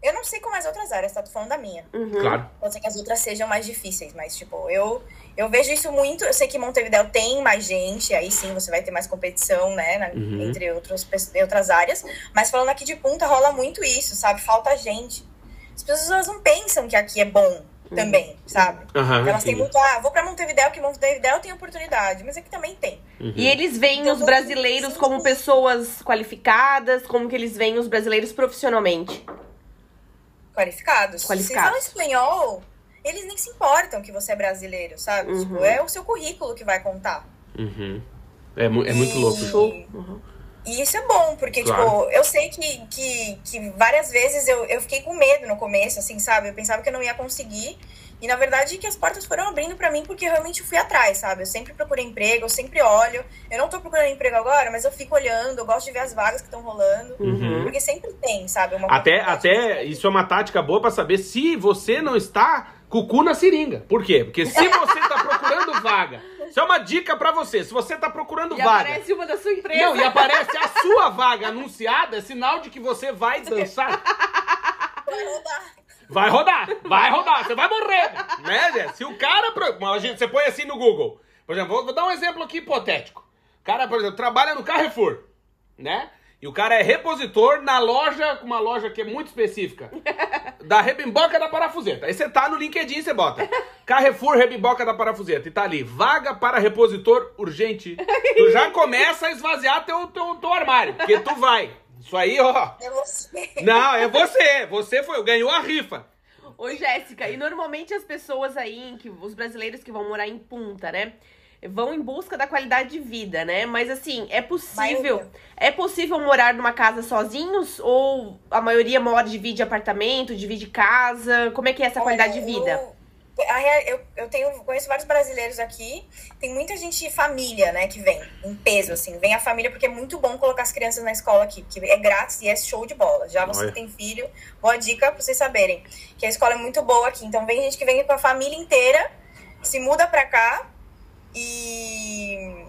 eu não sei como as outras áreas, tá? Tô falando da minha. Uhum. Claro. Pode ser que as outras sejam mais difíceis, mas, tipo, eu, eu vejo isso muito. Eu sei que Montevideo tem mais gente, aí sim você vai ter mais competição, né, na- Uhum. entre outros, outras áreas. Mas falando aqui de punta, rola muito isso, sabe? Falta gente. As pessoas não pensam que aqui é bom também, sabe? Aham, Elas têm muito, ah, vou pra Montevideo, que Montevideo tem oportunidade, mas aqui também tem. Uhum. E eles veem Então, os brasileiros como pessoas qualificadas, como que eles veem os brasileiros profissionalmente. Qualificados. Qualificados. Se falam espanhol, eles nem se importam que você é brasileiro, sabe? Uhum. Tipo, é o seu currículo que vai contar. Uhum. É, mu- é muito E- louco. Show. Uhum. E isso é bom, porque, Claro. tipo, eu sei que, que, que várias vezes eu, eu fiquei com medo no começo, assim, sabe? Eu pensava que eu não ia conseguir. E, na verdade, que as portas foram abrindo pra mim porque eu realmente fui atrás, sabe? Eu sempre procurei emprego, eu sempre olho. Eu não tô procurando emprego agora, mas eu fico olhando, eu gosto de ver as vagas que estão rolando. Uhum. Porque sempre tem, sabe? Uma Até, até isso é uma tática boa pra saber se você não está com o cu na seringa. Por quê? Porque se você tá procurando vaga, isso é uma dica pra você. Se você tá procurando E vaga. aparece uma da sua empresa. Não, e aparece a sua vaga anunciada, é sinal de que você vai dançar. Vai rodar. Vai rodar, vai rodar, você vai morrer, né, Jé? Se o cara. Imagina, você põe assim no Google. Por exemplo, vou, vou dar um exemplo aqui hipotético. O cara, por exemplo, trabalha no Carrefour, né? E o cara é repositor na loja, uma loja que é muito específica, da rebimboca da parafuseta. Aí você tá no LinkedIn, você bota Carrefour Rebimboca da parafuseta e tá ali, vaga para repositor urgente. Tu já começa a esvaziar teu, teu, teu armário, porque tu vai. Isso aí, ó. É você. Não, é você. Você foi, ganhou a rifa. Ô, Jéssica, e normalmente as pessoas aí, que, os brasileiros que vão morar em Punta, né? Vão em busca da qualidade de vida, né? Mas assim, é possível. Maioria. É possível morar numa casa sozinhos? Ou a maioria mora, divide apartamento, divide casa? Como é que é essa qualidade de Olha, vida? Eu, eu, eu tenho, conheço vários brasileiros aqui. Tem muita gente família, né, que vem em peso, assim. Vem a família porque é muito bom colocar as crianças na escola aqui, que é grátis e é show de bola. Já você Olha. que tem filho, boa dica pra vocês saberem. Que a escola é muito boa aqui. Então vem gente que vem com a família inteira, se muda pra cá e.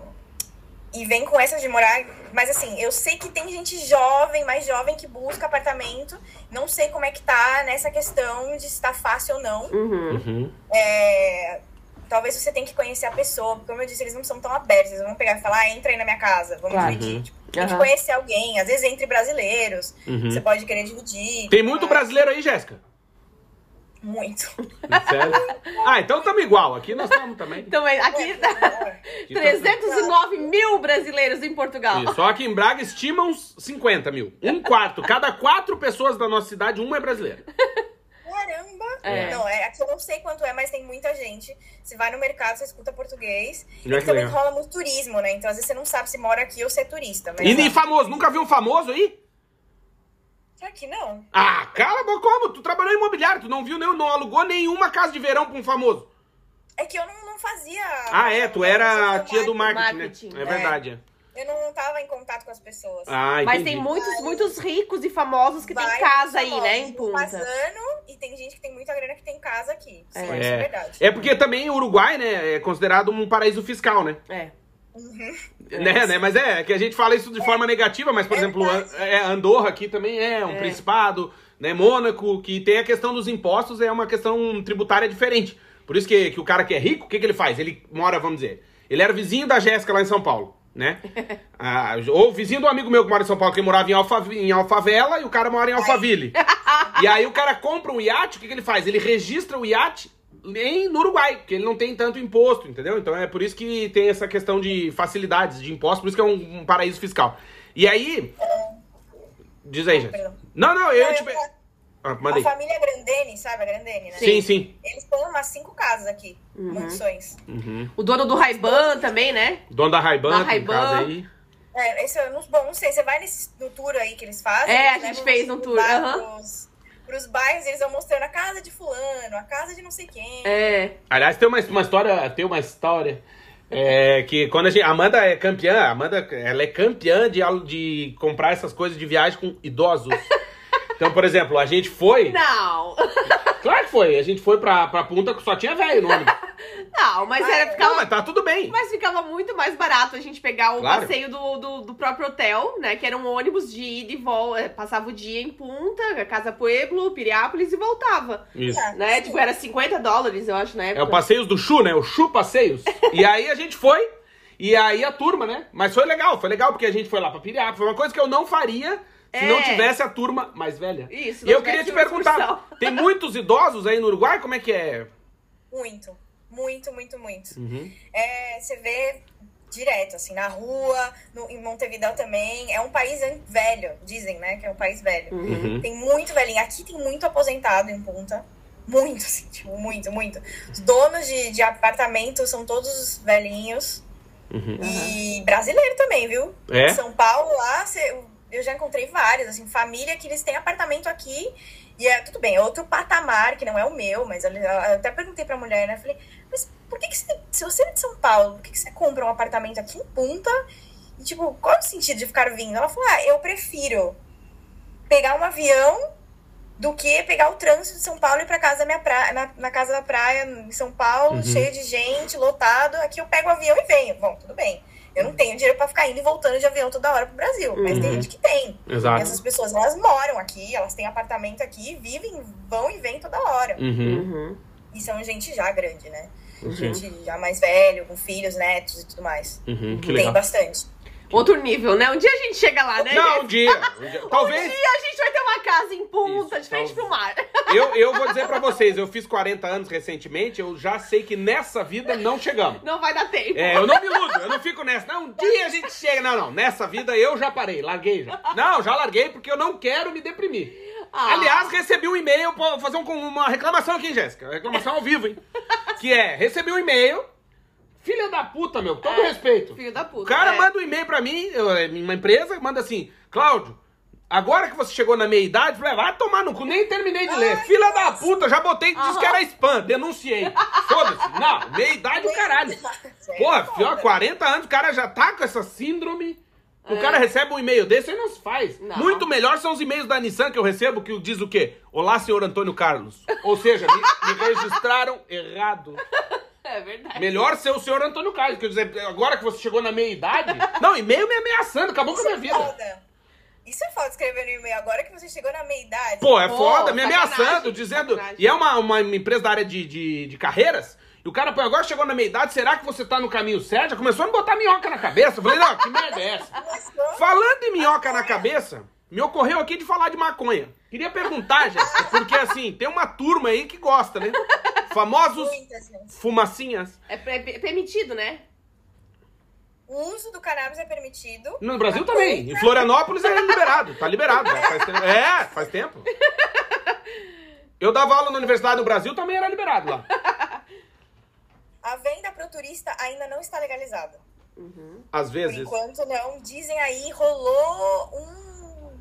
E vem com essa de morar. Mas assim, eu sei que tem gente jovem, mais jovem, que busca apartamento. Não sei como é que tá nessa questão de se tá fácil ou não. Uhum. Uhum. É, talvez você tenha que conhecer a pessoa, porque como eu disse, eles não são tão abertos, eles vão pegar e falar, ah, entra aí na minha casa, vamos Claro. dividir. Uhum. Tipo, tem que Aham. conhecer alguém, às vezes entre brasileiros, Uhum. você pode querer dividir. Tem muito mas- brasileiro aí, Jéssica? Muito. Sério? Ah, então estamos igual. Aqui nós estamos também. Então, é, aqui tá Aqui tá- 309 mil brasileiros em Portugal. Isso, só aqui em Braga estimam uns 50 mil. Um quarto. Cada quatro pessoas da nossa cidade, uma é brasileira. Caramba! É. Não, é, aqui eu não sei quanto é, mas tem muita gente. Você vai no mercado, você escuta português. Olha E que também legal. rola muito turismo, né? Então às vezes você não sabe se mora aqui ou se é turista. Mas, E nem famoso. Nunca viu um famoso aí? Que não? Ah, cala a boca, como? Tu trabalhou em imobiliário, tu não viu, nem, não alugou nenhuma casa de verão pra um famoso. É que eu não, não fazia. Ah, é, tu era a tia do marketing, Marketing, né? É é. verdade. Eu não tava em contato com as pessoas. Ah, Mas tem muitos, muitos ricos e famosos que tem Vai casa aí, né, em Punta. Fazano, e tem gente que tem muita grana que tem casa aqui. Sim, É. isso é verdade. É porque também o Uruguai, né, é considerado um paraíso fiscal, né? É. Uhum. Né, né? Mas é, que a gente fala isso de forma negativa, mas, por É exemplo, An- verdade. é, Andorra aqui também é um É. principado, né? Mônaco, que tem a questão dos impostos, é uma questão tributária diferente. Por isso que, que o cara que é rico, o que, que ele faz? Ele mora, vamos dizer, ele era vizinho da Jéssica lá em São Paulo, né? Ah, ou vizinho do amigo meu que mora em São Paulo, que morava em, Alfa, em Alfavela e o cara mora em Alphaville. e aí o cara compra um iate, o que, que ele faz? Ele registra o iate em, no Uruguai, porque ele não tem tanto imposto, entendeu? Então é por isso que tem essa questão de facilidades de imposto, por isso que é um, um paraíso fiscal. E aí. Diz aí, gente. Não, não, eu Não, te. eu ia Ah, A família Grandene, sabe a Grandene, né? Sim, sim. Eles têm umas cinco casas aqui, Uhum. mansões. Uhum. O dono do Ray-Ban também, né? Dono da Ray-Ban, Da tem Ray-Ban. casa aí. É, esse eu não, bom, não sei, você vai nesse, no tour aí que eles fazem? É, a gente fez um tour, bar- aham. Pros, bairros, eles vão mostrando a casa de fulano, a casa de não sei quem. É. Aliás, tem uma, uma história. Tem uma história. é, que quando a gente. A Amanda é campeã, Amanda ela é campeã de, de comprar essas coisas de viagem com idosos. Então, por exemplo, a gente foi. Não. Claro que foi. A gente foi pra, pra punta que só tinha velho no ônibus. Não, mas era, Não, ficava, mas tá tudo bem. mas ficava muito mais barato a gente pegar o Claro. passeio do, do, do próprio hotel, né? Que era um ônibus de ida e volta. Passava o dia em Punta, Casa Pueblo, Piriápolis e voltava. Isso. Ah, Né? sim. Tipo, era 50 dólares, eu acho, na É época. o Passeios do Chu, né? O Chu Passeios. E aí a gente foi. E aí a turma, né? Mas foi legal, foi legal porque a gente foi lá pra Piriápolis. Foi uma coisa que eu não faria se É. não tivesse a turma mais velha. Isso, E eu não queria te perguntar, tem muitos idosos aí no Uruguai? Como é que é? Muito, muito, muito, muito. Uhum. É, você vê direto, assim, na rua, no, em Montevideo também. É um país velho, dizem, né? Que é um país velho. Uhum. Tem muito velhinho. Aqui tem muito aposentado em Punta. Muito, assim, tipo, muito, muito. Os donos de, de apartamento são todos velhinhos. Uhum. E brasileiro também, viu? É? São Paulo lá, cê- eu já encontrei vários, assim, família que eles têm apartamento aqui. E é tudo bem, é outro patamar, que não é o meu, mas eu, eu até perguntei pra mulher, né? Falei, mas por que, que você, se você é de São Paulo, por que, que você compra um apartamento aqui em Punta? E, tipo, qual é o sentido de ficar vindo? Ela falou, ah, eu prefiro pegar um avião do que pegar o trânsito de São Paulo e ir pra casa da minha praia, na, na casa da praia em São Paulo, Uhum. cheio de gente, lotado. Aqui eu pego o avião e venho. Bom, tudo bem. Eu não tenho dinheiro pra ficar indo e voltando de avião toda hora pro Brasil, mas tem Uhum. gente que tem. E Exato. essas pessoas, elas moram aqui, elas têm apartamento aqui, vivem, vão e vêm toda hora. Uhum. Uhum. E são gente já grande, né? Uhum. Gente já mais velho, com filhos, netos e tudo mais. Uhum. Que Tem legal. bastante. Outro nível, né? Um dia a gente chega lá, né? Não, um dia. um dia. Talvez. Um dia a gente vai ter uma casa em Punta, Isso, de frente pro mar. Eu, eu vou dizer pra vocês, eu fiz 40 anos recentemente, eu já sei que nessa vida não chegamos. Não vai dar tempo. É, eu não me iludo, eu não fico nessa. Não, um dia a gente chega. Não, não, nessa vida eu já parei, larguei já. Não, já larguei porque eu não quero me deprimir. Ah. Aliás, recebi um e-mail, vou fazer um- uma reclamação aqui, Jéssica. Reclamação ao vivo, hein? Que é, recebi um e-mail, filha da puta, meu, todo É, respeito. Filho da puta. O cara é. manda um e-mail pra mim, é, uma empresa, manda assim, Cláudio, agora que você chegou na meia idade, falei, vai tomar no cu, nem terminei de ler. Ai, Filha da nossa. puta, já botei, disse Aham. que era spam, denunciei. Foda-se. Não, meia idade o caralho. Porra, É pior, foda. 40 anos, o cara já tá com essa síndrome. O É. cara recebe um e-mail desse e não se faz. Não. Muito melhor são os e-mails da Nissan que eu recebo, que diz o quê? Olá, senhor Antônio Carlos. Ou seja, me, me registraram errado. É verdade. Melhor ser o senhor Antônio Carlos. Quer dizer, agora que você chegou na meia idade. Não, e-mail me ameaçando, acabou com a Isso minha é vida. foda. Isso é foda escrever no e-mail agora que você chegou na meia idade. Pô, é Pô, foda, me ameaçando, dizendo. E é uma, uma empresa da área de, de, de carreiras. E o cara põe, agora chegou na meia idade, será que você tá no caminho certo? Já começou a me botar minhoca na cabeça. Eu falei, não, que merda é essa? Falando em minhoca na cabeça, me ocorreu aqui de falar de maconha. Queria perguntar, Jéssica, porque assim, tem uma turma aí que gosta, né? Famosos Muitas, gente. fumacinhas. É, pre- é permitido, né? O uso do cannabis é permitido. No Brasil também. Em compra- Florianópolis é liberado. Tá liberado. já faz tempo. É, faz tempo. Eu dava aula na universidade no Brasil, também era liberado lá. A venda pro turista ainda não está legalizada. Às Por vezes. enquanto não. Dizem aí, rolou um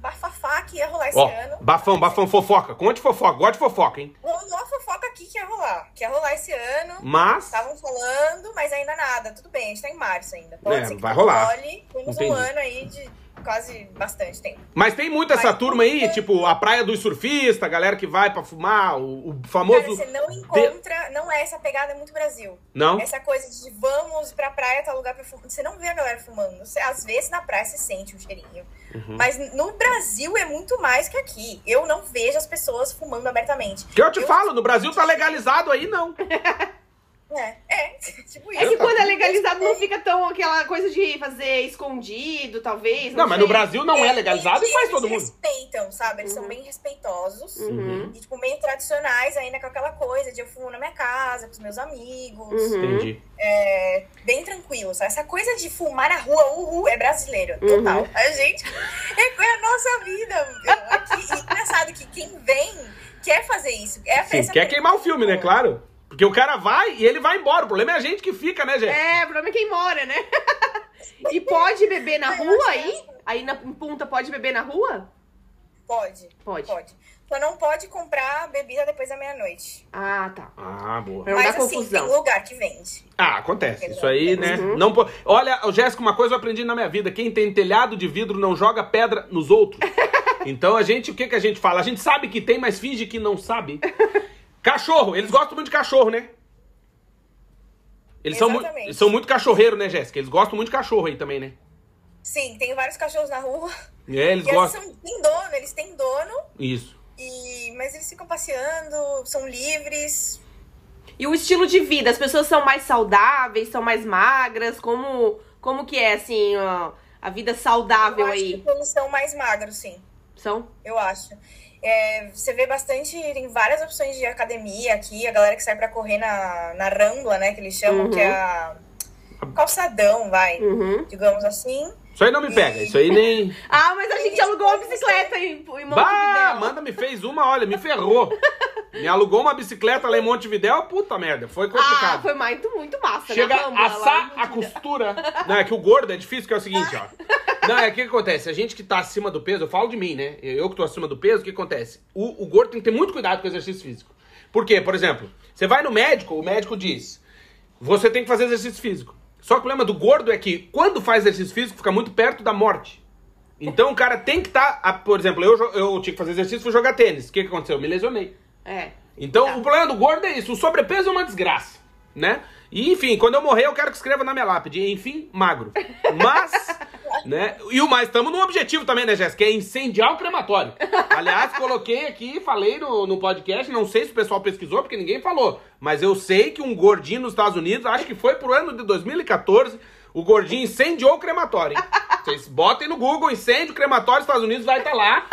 bafafá que ia rolar esse Ó, ano. bafão, bafão, fofoca. Conte fofoca. Gosto de fofoca, hein? Rolou a fofoca aqui que ia rolar. Que ia rolar esse ano. Mas. Estavam falando, mas ainda nada. Tudo bem, a gente tá em março ainda. Pode É, ser que vai rolar. role. Temos Entendi. um ano aí de quase bastante tempo. Mas tem muito essa Mas- turma aí, tipo, a praia dos surfistas, a galera que vai pra fumar, o, o Cara, famoso. você não encontra, não é essa pegada, é muito Brasil. Não? Essa coisa de vamos pra praia, tal lugar pra fumar. Você não vê a galera fumando. Você, às vezes na praia você sente um cheirinho. Uhum. Mas no Brasil é muito mais que aqui. Eu não vejo as pessoas fumando abertamente. Que eu te Eu- falo, no Brasil tá legalizado aí, não. É, é, tipo isso. É que quando é legalizado não fica tão aquela coisa de fazer escondido, talvez. Não, mas sei. no Brasil não é legalizado e eles faz todo mundo. respeitam, sabe? Eles são bem respeitosos. Uhum. E, tipo, meio tradicionais ainda com aquela coisa de eu fumo na minha casa, com os meus amigos. Uhum. Entendi. É, bem tranquilo, sabe? Essa coisa de fumar na rua, uhul, é brasileiro, total. Uhum. A gente, é, é a nossa vida. Aqui, e engraçado que quem vem quer fazer isso. É Sim, quer coisa- queimar o filme, né? Claro. Porque o cara vai e ele vai embora. O problema é a gente que fica, né, gente? É, o problema é quem mora, né? e pode beber na rua aí? essa- Aí na em Punta pode beber na rua? Pode, Pode. pode. Só não pode comprar bebida depois da meia-noite. Ah, tá. Ah, boa. Mas assim, confusão. tem lugar que vende. Ah, acontece. Isso aí, né? Uhum. Não po... Olha, Jéssica, uma coisa eu aprendi na minha vida. Quem tem telhado de vidro não joga pedra nos outros. Então a gente, o que, que a gente fala? A gente sabe que tem, mas finge que não sabe. Cachorro, eles gostam muito de cachorro, né? Eles são, Exatamente. eles são muito cachorreiros, né, Jéssica? Eles gostam muito de cachorro aí também, né? Sim, tem vários cachorros na rua. É, eles E eles gostam. são, têm dono, eles têm dono, Isso. e, mas eles ficam passeando, são livres. E o estilo de vida? As pessoas são mais saudáveis, são mais magras? Como, como que é, assim, ó, a vida saudável eu acho aí? que eles são mais magros, sim. São? Eu acho. É, você vê bastante, tem várias opções de academia aqui, a galera que sai pra correr na, na Rambla, né, que eles chamam, Uhum. que é a calçadão, vai, Uhum. digamos assim. Isso aí não me pega. Isso aí nem. Ah, mas a gente alugou uma bicicleta em, em Bah, Montevidéu. Amanda me fez uma, olha, me ferrou. Me alugou uma bicicleta lá em Montevidéu, puta merda, foi complicado. Ah, foi muito, muito massa. Chega né? a assar a costura. Não, é que o gordo é difícil, que é o seguinte, ó. Não, é o que, que acontece? A gente que tá acima do peso, eu falo de mim, né? Eu que tô acima do peso, o que acontece? O, o gordo tem que ter muito cuidado com o exercício físico. Por quê? Por exemplo, você vai no médico, o médico diz: você tem que fazer exercício físico. Só que o problema do gordo é que quando faz exercício físico, fica muito perto da morte. Então o cara tem que estar. por exemplo, eu, eu tinha que fazer exercício, fui jogar tênis. O que, que aconteceu? Eu me lesionei. É. Então, Tá. o problema do gordo é isso. O sobrepeso é uma desgraça, né? E, enfim, quando eu morrer, eu quero que escreva na minha lápide. Enfim, magro. Mas, né? E o mais, estamos num objetivo também, né, Jéssica? É incendiar o crematório. Aliás, coloquei aqui, falei no, no podcast, não sei se o pessoal pesquisou, porque ninguém falou. Mas eu sei que um gordinho nos Estados Unidos, acho que foi pro ano de 2014, o gordinho incendiou o crematório, hein? Vocês botem no Google, incêndio, crematório, Estados Unidos, vai estar lá.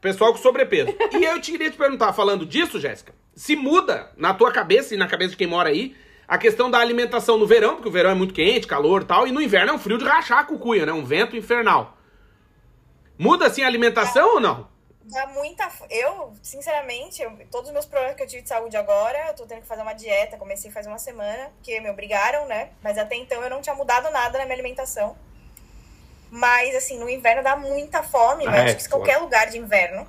Pessoal com sobrepeso. E eu te queria te perguntar, falando disso, Jéssica, se muda na tua cabeça e na cabeça de quem mora aí a questão da alimentação no verão, porque o verão é muito quente, calor e tal, e no inverno é um frio de rachar a cucuia, né? Um vento infernal. Muda assim a alimentação ou não? Dá muita. Eu, sinceramente, eu- todos os meus problemas que eu tive de saúde agora, eu tô tendo que fazer uma dieta. Comecei faz uma semana, porque me obrigaram, né? Mas até então eu não tinha mudado nada na minha alimentação. Mas, assim, no inverno dá muita fome, Ah, né? é, Acho que foda. qualquer lugar de inverno.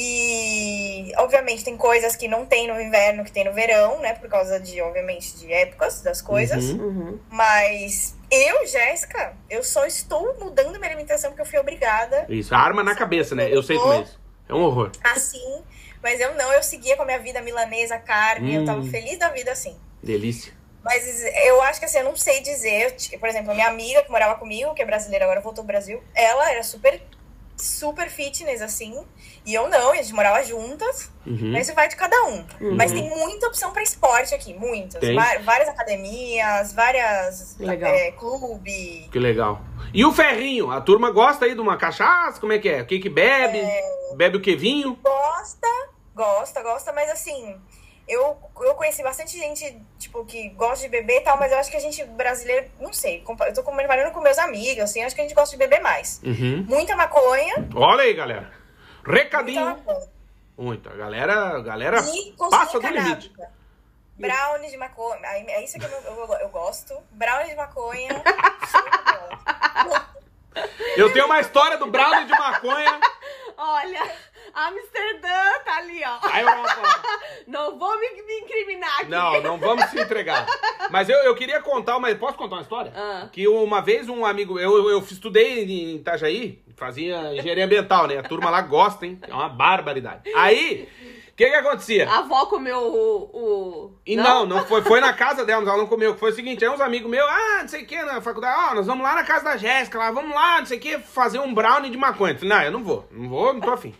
E, obviamente, tem coisas que não tem no inverno, que tem no verão, né? Por causa de, obviamente, de épocas das coisas. Uhum. Uhum. Mas eu, Jéssica, eu só estou mudando minha alimentação porque eu fui obrigada Isso, a arma na cabeça, né? Eu sei como é isso. É um horror. assim. Mas eu não, eu seguia com a minha vida milanesa, carne, eu tava Hum. feliz da vida assim. Delícia. Mas eu acho que assim, eu não sei dizer. Por exemplo, a minha amiga que morava comigo, que é brasileira, agora voltou pro Brasil, ela era super super fitness, assim. E eu não, e a gente morava juntas. Uhum. Mas isso vai de cada um. Mas tem muita opção pra esporte aqui, muitas. Várias academias, várias Legal. é, clube. Que legal. E o ferrinho? A turma gosta aí de uma cachaça? Como é que é? O que que bebe? Bebe o que? Vinho? Gosta, gosta, gosta, mas assim, eu, eu conheci bastante gente, tipo, que gosta de beber e tal, mas eu acho que a gente brasileiro, não sei, eu tô comparando com meus amigos, assim, acho que a gente gosta de beber mais. Uhum. Muita maconha, Olha aí, galera. Recadinho. maconha. Muito. A galera, a galera passa do limite. Brownie de maconha, é isso que eu, eu, eu gosto. Brownie de maconha. Eu tenho uma história do brownie de maconha. Olha, Amsterdã tá ali, ó. Aí eu vou falar. Não vou me, me incriminar aqui. Não, não vamos se entregar. Mas eu, eu queria contar uma. Posso contar uma história? Ah. Que uma vez um amigo. Eu, eu estudei em Itajaí, fazia engenharia ambiental, né? A turma lá gosta, hein? É uma barbaridade. Aí, o que que acontecia? A avó comeu o. o... E não, não foi, foi na casa dela, ela não comeu. Foi o seguinte, aí uns amigos meus, ah, não sei o que, na faculdade, ó, nós vamos lá na casa da Jéssica, lá, vamos lá, não sei o que, fazer um brownie de maconha. Não, eu não vou, não vou, não tô afim.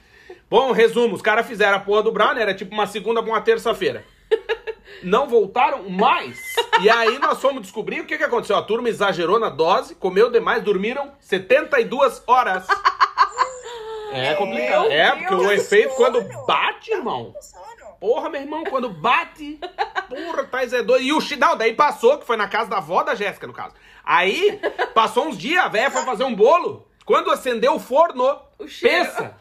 Bom, resumo, os caras fizeram a porra do brownie, era tipo uma segunda pra uma terça-feira. Não voltaram mais. E aí nós fomos descobrir o que, que aconteceu. A turma exagerou na dose, comeu demais, dormiram 72 horas. É complicado. Meu É, porque o Deus, efeito quando sono. bate, irmão. Sono. Porra, meu irmão, quando bate. Porra, Thais é doido. E o Chidal, daí passou, que foi na casa da avó da Jéssica, no caso. Aí, passou uns dias, a véia foi fazer um bolo. Quando acendeu o forno, O pensa.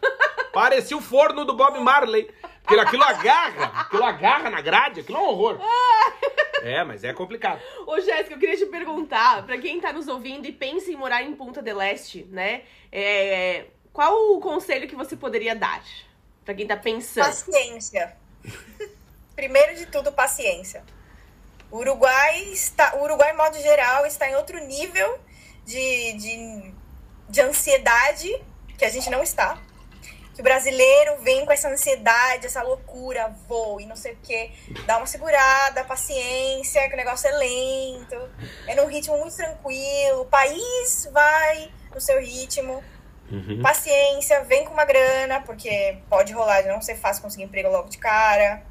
Parecia o forno do Bob Marley. Aquilo, aquilo agarra, aquilo agarra na grade, aquilo é um horror. É, mas é complicado. Ô, Jéssica, eu queria te perguntar, pra quem tá nos ouvindo e pensa em morar em Punta del Este, né? é, qual o conselho que você poderia dar? Pra quem tá pensando. Paciência. Primeiro de tudo, paciência. O Uruguai está, o Uruguai, em modo geral, está em outro nível de, de, de ansiedade que a gente não está. Que o brasileiro vem com essa ansiedade, essa loucura, voo e não sei o quê. Dá uma segurada, paciência, que o negócio é lento, é num ritmo muito tranquilo. O país vai no seu ritmo. Paciência, vem com uma grana, porque pode rolar de não ser fácil conseguir emprego logo de cara.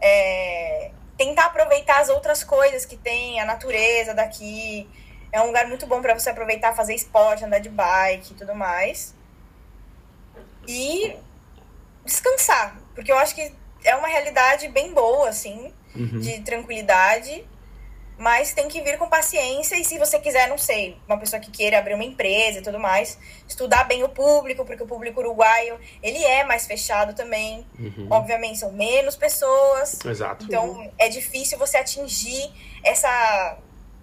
É, tentar aproveitar as outras coisas que tem, a natureza daqui. É um lugar muito bom para você aproveitar, fazer esporte, andar de bike e tudo mais. E descansar, porque eu acho que é uma realidade bem boa, assim, de tranquilidade. Mas tem que vir com paciência e se você quiser, não sei, uma pessoa que queira abrir uma empresa e tudo mais, estudar bem o público, porque o público uruguaio, ele é mais fechado também. Obviamente, são menos pessoas. Exato. Então, é difícil você atingir essa,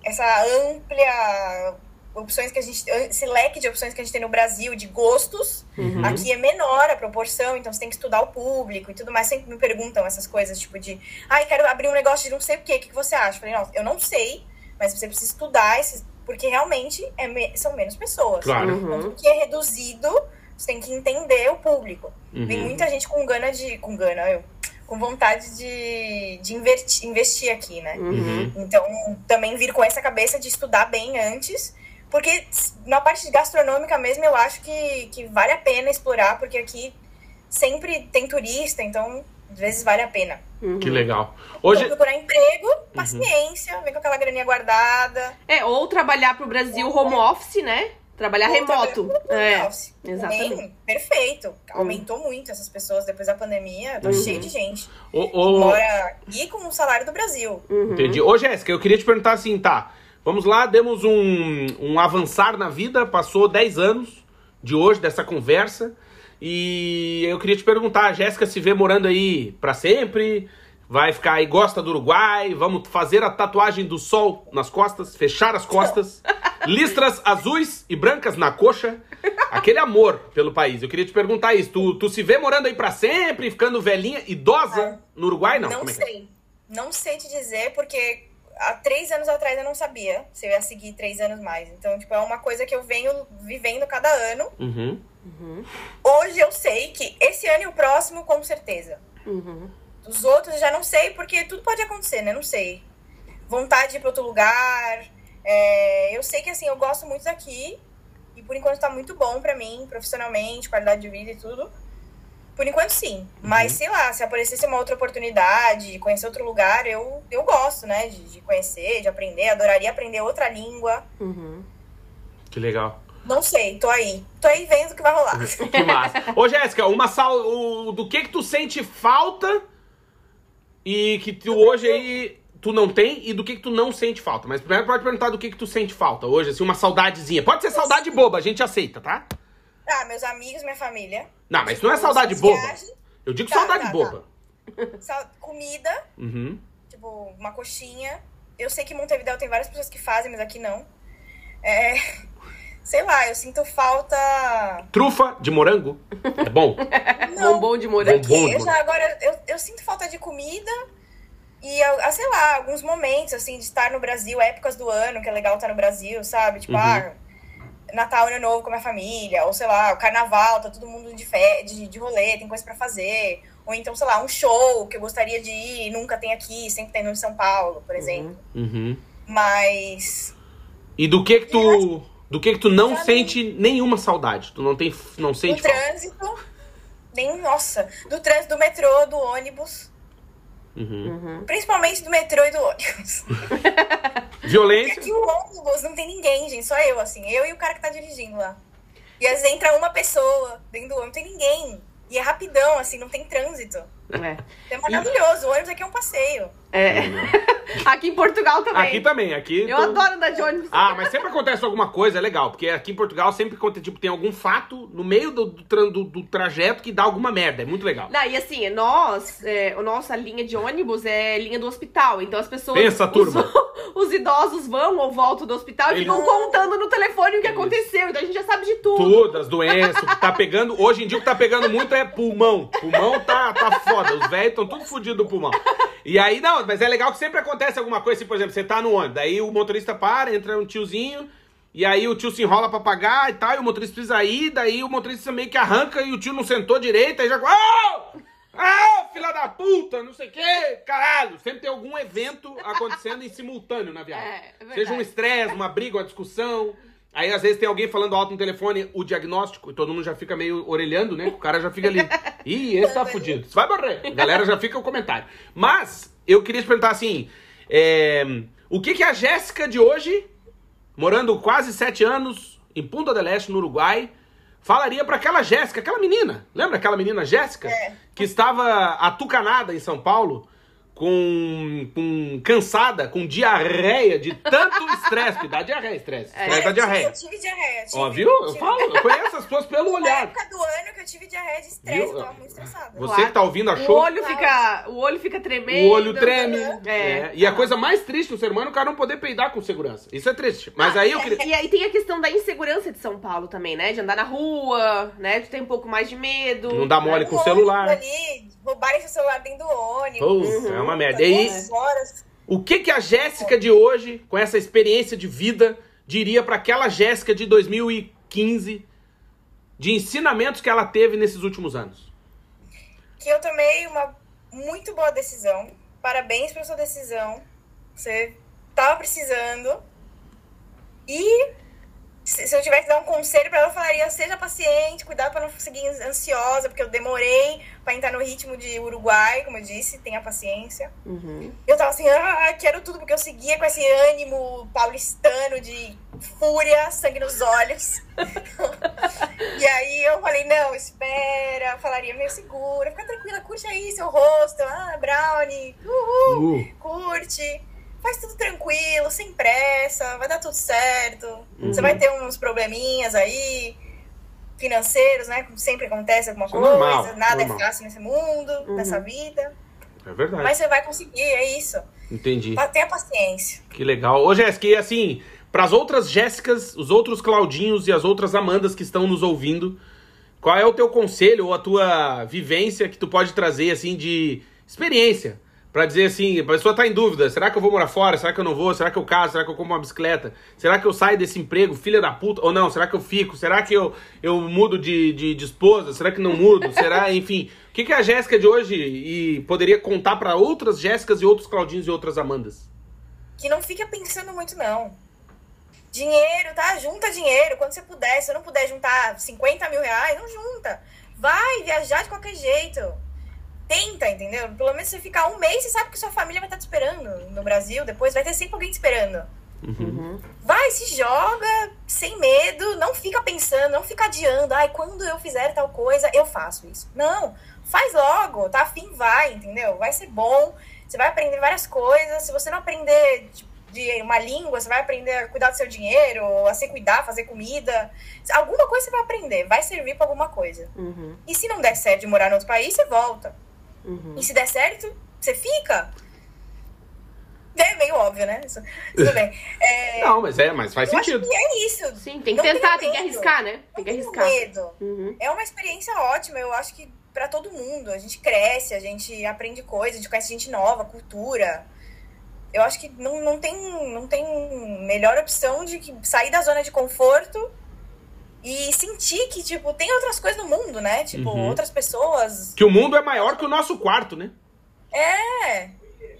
essa amplia opções que a gente, esse leque de opções que a gente tem no Brasil, de gostos. Aqui é menor a proporção, então você tem que estudar o público e tudo mais. Sempre me perguntam essas coisas, tipo de, ai, quero abrir um negócio de não sei o quê, o que, que você acha? Eu falei, não, eu não sei, mas você precisa estudar, esses, porque realmente é me- são menos pessoas. Claro. Tudo que é reduzido, você tem que entender o público. Vem muita gente com gana de. Com gana, eu. Com vontade de, de investir, investir aqui, né? Uhum. Então, também vir com essa cabeça de estudar bem antes. Porque na parte gastronômica mesmo, eu acho que, que vale a pena explorar, porque aqui sempre tem turista, então às vezes vale a pena. Que legal. Então, Hoje. procurar emprego, paciência, vem com aquela graninha guardada. É, ou trabalhar pro Brasil home office, né? Trabalhar remoto. Outra- É, Office. exatamente. Também, perfeito. Aumentou muito essas pessoas depois da pandemia. Tá cheio de gente. Ô, ô, Mora aqui com o salário do Brasil. Entendi. Ô, Jéssica, eu queria te perguntar assim, tá? Vamos lá, demos um, um avançar na vida, passou 10 anos de hoje, dessa conversa. E eu queria te perguntar, a Jéssica se vê morando aí pra sempre? Vai ficar aí, gosta do Uruguai? Vamos fazer a tatuagem do sol nas costas, fechar as costas, listras azuis e brancas na coxa. Aquele amor pelo país. Eu queria te perguntar isso. Tu, tu se vê morando aí pra sempre, ficando velhinha, idosa no Uruguai? Não, Não, Como é que é? sei. Não sei te dizer, porque há três anos atrás eu não sabia se eu ia seguir três anos mais. Então, tipo, é uma coisa que eu venho vivendo cada ano. Uhum. Hoje eu sei que esse ano e o próximo, com certeza. Uhum. Os outros eu já não sei, porque tudo pode acontecer, né? Não sei. Vontade de ir pra outro lugar. É, eu sei que, assim, eu gosto muito daqui. E por enquanto tá muito bom pra mim, profissionalmente, qualidade de vida e tudo. Por enquanto, sim. Mas, sei lá, se aparecesse uma outra oportunidade de conhecer outro lugar, eu, eu gosto, né? De, de conhecer, de aprender. Adoraria aprender outra língua. Uhum. Que legal. Não sei, tô aí. Tô aí vendo o que vai rolar. Que massa. Ô, Jéssica, uma sal... o- do que que tu sente falta e que tu hoje aí tu não tem e do que que tu não sente falta. Mas primeiro pode perguntar do que que tu sente falta hoje, assim, uma saudadezinha. Pode ser saudade boba, a gente aceita, tá? Ah, meus amigos, minha família. Não, mas não é saudade boba. Eu digo Tá, saudade tá, boba. sal- comida, Uhum. tipo, uma coxinha. Eu sei que em Montevideo tem várias pessoas que fazem, mas aqui não. É, sei lá, eu sinto falta. Trufa de morango. É bom. Não, Bombom de morango. Bombom. Eu já agora eu, eu sinto falta de comida e ah, sei lá, alguns momentos assim de estar no Brasil, épocas do ano que é legal estar no Brasil, sabe? Tipo, Uhum. ah, Natal, Ano Novo com a minha família, ou sei lá, o carnaval, tá todo mundo de, fe... de, de rolê, tem coisa pra fazer. Ou então, sei lá, um show que eu gostaria de ir, nunca tem aqui, sempre tem no em São Paulo, por exemplo. Uhum. Mas E do que que tu do que que tu não sente nenhuma saudade? Tu não tem não do sente falta. trânsito, nem, nossa, do trânsito, do metrô, do ônibus. Uhum. Uhum. Principalmente do metrô e do ônibus. Porque Violência. aqui o ônibus não tem ninguém, gente. Só eu, assim. Eu e o cara que tá dirigindo lá. E às vezes entra uma pessoa dentro do ônibus, não tem ninguém. E é rapidão, assim, não tem trânsito. É. É maravilhoso. O ônibus aqui é um passeio. É. Aqui em Portugal também. Aqui também, aqui. Eu tu- adoro andar de ônibus. Ah, mas sempre acontece alguma coisa, é legal, porque aqui em Portugal sempre acontece, tipo, tem algum fato no meio do, do, do- trajeto que dá alguma merda, é muito legal. Não, e assim, nós, é, a nossa linha de ônibus é linha do hospital. Então as pessoas. Pensa, turma. Os, os idosos vão ou voltam do hospital e Eles- ficam contando no telefone o que Eles- aconteceu. Então a gente já sabe de tudo. Tudo, as doenças, o que tá pegando. Hoje em dia o que tá pegando muito é pulmão. Pulmão tá, tá foda. Os velhos estão tudo fodidos do pulmão. E aí, não, mas é legal que sempre acontece alguma coisa, assim, por exemplo, você tá no ônibus, daí o motorista para, entra um tiozinho, e aí o tio se enrola pra pagar e tal, e o motorista precisa ir, daí o motorista meio que arranca e o tio não sentou direito, aí já. Ô! Ah, filha da puta, não sei o quê, caralho. Sempre tem algum evento acontecendo em simultâneo na viagem. É, é. Seja um estresse, uma briga, uma discussão. Aí às vezes tem alguém falando alto no telefone o diagnóstico e todo mundo já fica meio orelhando, né? O cara já fica ali. Ih, esse tá fudido. Você vai morrer. A galera já fica o comentário. Mas eu queria te perguntar assim: é, o que, que a Jéssica de hoje, morando quase sete anos em Punta del Este, no Uruguai, falaria pra aquela Jéssica, aquela menina? Lembra aquela menina Jéssica? É. Que estava atucanada em São Paulo? Com, com cansada, com diarreia de tanto estresse, que dá diarreia, estresse. É. Estresse dá eu, tive, diarreia. eu tive diarreia. Tive, Ó, viu? Eu tive. falo, eu conheço as pessoas pelo Na olhar. época do ano que eu tive diarreia de estresse, eu tava muito estressada. Você que tá ouvindo O achou. olho fica, o olho fica tremendo. O olho treme. É. É. E a coisa mais triste do ser humano é o cara não poder peidar com segurança. Isso é triste. Mas aí eu queria. E aí tem a questão da insegurança de São Paulo também, né? De andar na rua, né? De ter um pouco mais de medo. Não dá mole né? com O o celular. Ali, roubarem seu celular dentro do ônibus. Pô, é uma merda. E aí, o que que a Jéssica de hoje, com essa experiência de vida, diria pra aquela Jéssica de 2015, de ensinamentos que ela teve nesses últimos anos? que eu tomei uma muito boa decisão. Parabéns pela sua decisão. Você tava precisando. E se, se eu tivesse que dar um conselho pra ela, eu falaria: seja paciente, cuidado pra não seguir ansiosa, porque eu demorei pra entrar no ritmo de Uruguai, como eu disse, tenha paciência. Uhum. Eu tava assim, ah, quero tudo, porque eu seguia com esse ânimo paulistano de fúria, sangue nos olhos. e aí eu falei, não, espera, falaria meio segura, fica tranquila, curte aí seu rosto, ah, Brownie, uhul, Uh, curte. Faz tudo tranquilo, sem pressa, vai dar tudo certo. Você vai ter uns probleminhas aí, financeiros, né? Sempre acontece alguma Isso é coisa, normal, nada normal. é fácil nesse mundo, nessa vida. é verdade. Mas você vai conseguir, é isso. Entendi. Tenha paciência. Que legal. Ô, Jéssica, e assim, pras outras Jéssicas, os outros Claudinhos e as outras Amandas que estão nos ouvindo, qual é o teu conselho ou a tua vivência que tu pode trazer, assim, de experiência? Pra dizer assim, a pessoa tá em dúvida, será que eu vou morar fora? Será que eu não vou? Será que eu caso? Será que eu compro uma bicicleta? Será que eu saio desse emprego, filha da puta? Ou não? Será que eu fico? Será que eu, eu mudo de, de, de esposa? Será que não mudo? Será, enfim... O que, que a Jéssica de hoje e poderia contar pra outras Jéssicas e outros Claudinhos e outras Amandas? Que não fica pensando muito, não. Dinheiro, tá? Junta dinheiro. Quando você puder, se você não puder juntar 50 mil reais, não junta. Vai viajar de qualquer jeito. Tenta, entendeu? Pelo menos você ficar um mês, você sabe que sua família vai estar te esperando no Brasil. Depois vai ter sempre alguém te esperando. Uhum. Vai, se joga, sem medo, não fica pensando, não fica adiando. Ai, quando eu fizer tal coisa, eu faço isso. Não, faz logo, tá afim, vai, entendeu? Vai ser bom, você vai aprender várias coisas. Se você não aprender tipo, de uma língua, você vai aprender a cuidar do seu dinheiro, a se cuidar, fazer comida. Alguma coisa você vai aprender, vai servir pra alguma coisa. Uhum. E se não der certo de morar no outro país, você volta. Uhum. E se der certo, você fica. É meio óbvio, né? Isso- Tudo bem. É, Não, mas é, mas faz eu acho sentido. que é isso. Sim, tem que Não tentar, tem que arriscar, né? Tem Não que arriscar. medo. Uhum. É uma experiência ótima, eu acho que pra todo mundo. A gente cresce, a gente aprende coisas, a gente conhece gente nova, cultura. Eu acho que não, não, tem, não tem melhor opção de que sair da zona de conforto e sentir que, tipo, tem outras coisas no mundo, né? Tipo, Uhum. outras pessoas. Que o mundo é maior que o nosso quarto, né? É,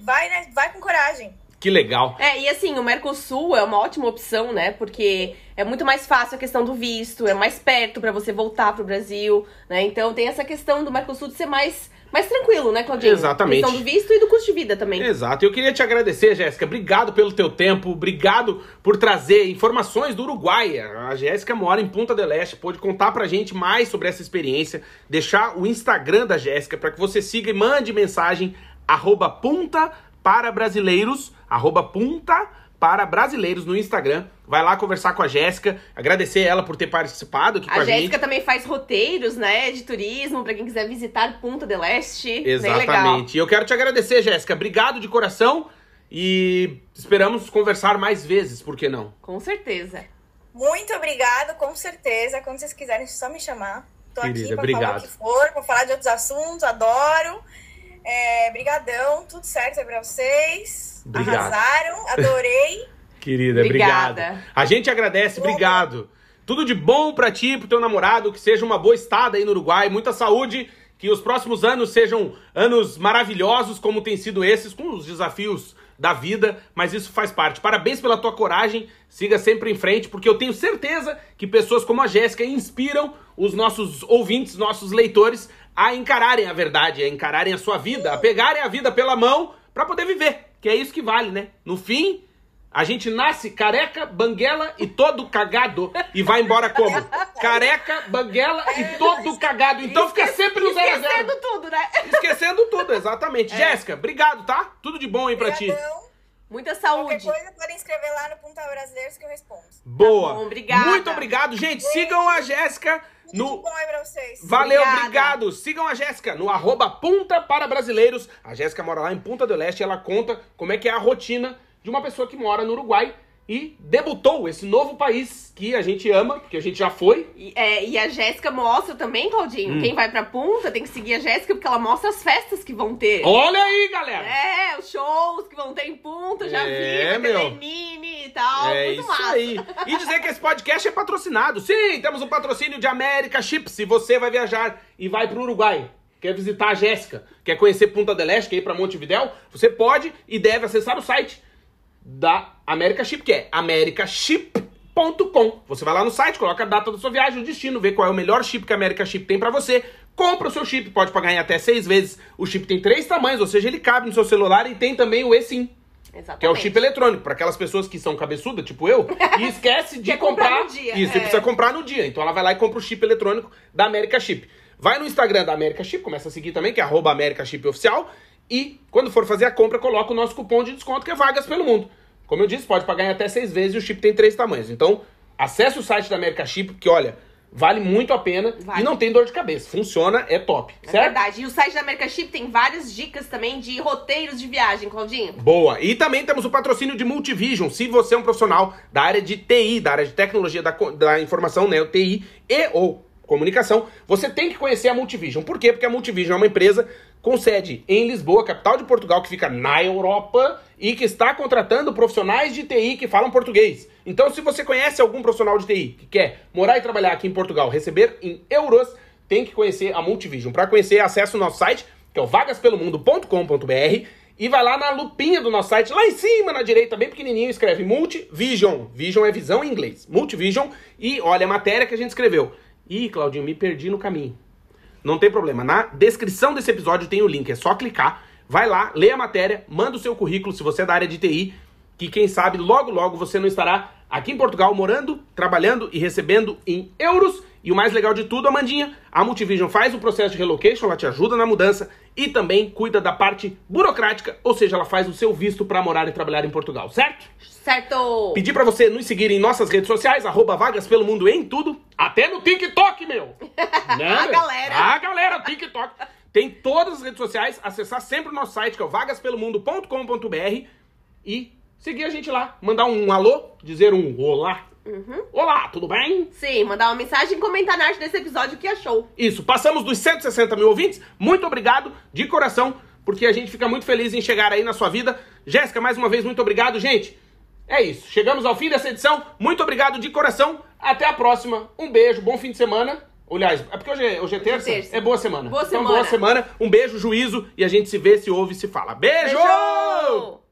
vai, né? Vai com coragem. Que legal. É, e assim, o Mercosul é uma ótima opção, né? Porque é muito mais fácil a questão do visto, é mais perto pra você voltar pro Brasil, né? Então tem essa questão do Mercosul de ser mais, mais tranquilo, né, Claudinho? Exatamente. A questão do visto e do custo de vida também. Exato. Eu queria te agradecer, Jéssica. Obrigado pelo teu tempo. Obrigado por trazer informações do Uruguai. A Jéssica mora em Punta del Este. Pôde contar pra gente mais sobre essa experiência. Deixar o Instagram da Jéssica para que você siga e mande mensagem arroba punta para brasileiros. Arroba punta para brasileiros no Instagram. Vai lá conversar com a Jéssica. Agradecer ela por ter participado aqui com A a Jéssica gente. também faz roteiros, né, de turismo, pra quem quiser visitar Punta del Este. Bem legal. Exatamente. E eu quero te agradecer, Jéssica. Obrigado de coração. E esperamos conversar mais vezes, por que não? Com certeza. Muito obrigado, com certeza. Quando vocês quiserem, é só me chamar. Tô Querida, aqui pra obrigado. falar o que for, pra falar de outros assuntos, adoro. É, brigadão, tudo certo aí pra vocês. Obrigado. Arrasaram, adorei. Querida, Obrigada. obrigado. A gente agradece, obrigado. Tudo de bom pra ti, pro teu namorado, que seja uma boa estada aí no Uruguai, muita saúde, que os próximos anos sejam anos maravilhosos, como tem sido esses, com os desafios da vida, mas isso faz parte. Parabéns pela tua coragem, siga sempre em frente, porque eu tenho certeza que pessoas como a Jéssica inspiram os nossos ouvintes, nossos leitores, a encararem a verdade, a encararem a sua vida, a pegarem a vida pela mão pra poder viver, que é isso que vale, né? No fim, a gente nasce careca, banguela e todo cagado e vai embora como? Careca, banguela e todo cagado. Então fica sempre no zero a zero. Esquecendo tudo, né? Esquecendo tudo, exatamente. Jéssica, obrigado, tá? Tudo de bom aí pra ti. Brigadão. Muita Qualquer saúde. coisa, podem escrever lá no Punta Brasileiros que eu respondo. Boa. Tá bom, obrigada. Muito obrigado, gente. Sigam a Jéssica no bom aí pra vocês. Valeu, Obrigada. obrigado. Sigam a Jéssica no arroba Punta para Brasileiros. A Jéssica mora lá em Punta do Leste e ela conta como é que é a rotina de uma pessoa que mora no Uruguai e debutou esse novo país que a gente ama, que a gente já foi. E, é, e a Jéssica mostra também, Claudinho. Hum. Quem vai pra Punta tem que seguir a Jéssica porque ela mostra as festas que vão ter. Olha aí, galera! É, os shows que vão ter em Punta, já É, vi, meu. Lenine e tal. É muito isso massa. aí. E dizer que esse podcast é patrocinado. Sim, temos um patrocínio de América Chips. Se você vai viajar e vai pro Uruguai, quer visitar a Jéssica, quer conhecer Punta del Este, quer ir pra Montevidéu, você pode e deve acessar o site da América Chip, que é americaship.com. Você vai lá no site, coloca a data da sua viagem, o destino, vê qual é o melhor chip que a América Chip tem pra você. Compra o seu chip, pode pagar em até seis vezes. O chip tem três tamanhos, ou seja, ele cabe no seu celular e tem também o eSIM. Exatamente. Que é o chip eletrônico, para aquelas pessoas que são cabeçuda, tipo eu, e esquece de comprar comprar. no dia, Isso, é. e precisa comprar no dia. Então ela vai lá e compra o chip eletrônico da América Chip. Vai no Instagram da América Chip, começa a seguir também, que é arroba América Chip Oficial. E quando for fazer a compra, coloca o nosso cupom de desconto, que é Vagas pelo Mundo. Como eu disse, pode pagar em até seis vezes e o chip tem três tamanhos. Então, acesse o site da América Chip, que olha, vale muito a pena Vale. e não tem dor de cabeça. Funciona, é top. É certo? verdade. E o site da America Chip tem várias dicas também de roteiros de viagem, Claudinho. Boa. E também temos o patrocínio de Multivision. Se você é um profissional da área de TI, da área de tecnologia da, da informação, né, o TI e ou comunicação, você tem que conhecer a Multivision. Por quê? Porque a Multivision é uma empresa com sede em Lisboa, capital de Portugal, que fica na Europa e que está contratando profissionais de TI que falam português. Então, se você conhece algum profissional de TI que quer morar e trabalhar aqui em Portugal, receber em euros, tem que conhecer a Multivision. Para conhecer, acesse o nosso site, que é o vagaspelomundo.com.br e vai lá na lupinha do nosso site, lá em cima na direita, bem pequenininho, escreve Multivision. Vision é visão em inglês. Multivision e olha a matéria que a gente escreveu. Ih, Claudinho, me perdi no caminho. Não tem problema. Na descrição desse episódio tem o link, é só clicar. Vai lá, lê a matéria, manda o seu currículo se você é da área de TI, que quem sabe logo logo você não estará aqui em Portugal morando, trabalhando e recebendo em euros. E o mais legal de tudo, Amandinha, a Multivision faz o processo de relocation, ela te ajuda na mudança e também cuida da parte burocrática, ou seja, ela faz o seu visto para morar e trabalhar em Portugal, certo? Certo! Pedir para você nos seguir em nossas redes sociais, arroba Vagas Pelo Mundo em tudo, até no TikTok, meu! Né, A meu? galera. A galera, TikTok. Tem todas as redes sociais, acessar sempre o nosso site, que é o vagaspelomundo.com.br e seguir a gente lá. Mandar um alô, dizer um olá. Uhum. Olá, tudo bem? Sim, mandar uma mensagem e comentar na arte desse episódio o que achou. Isso, passamos dos 160 mil ouvintes. Muito obrigado, de coração, porque a gente fica muito feliz em chegar aí na sua vida. Jéssica, mais uma vez, muito obrigado, gente. É isso, chegamos ao fim dessa edição. Muito obrigado de coração. Até a próxima. Um beijo, bom fim de semana. Aliás, é porque hoje é, hoje é terça? terça. É boa semana. Boa então, semana. boa semana. Um beijo, juízo, e a gente se vê, se ouve e se fala. Beijo! Beijo!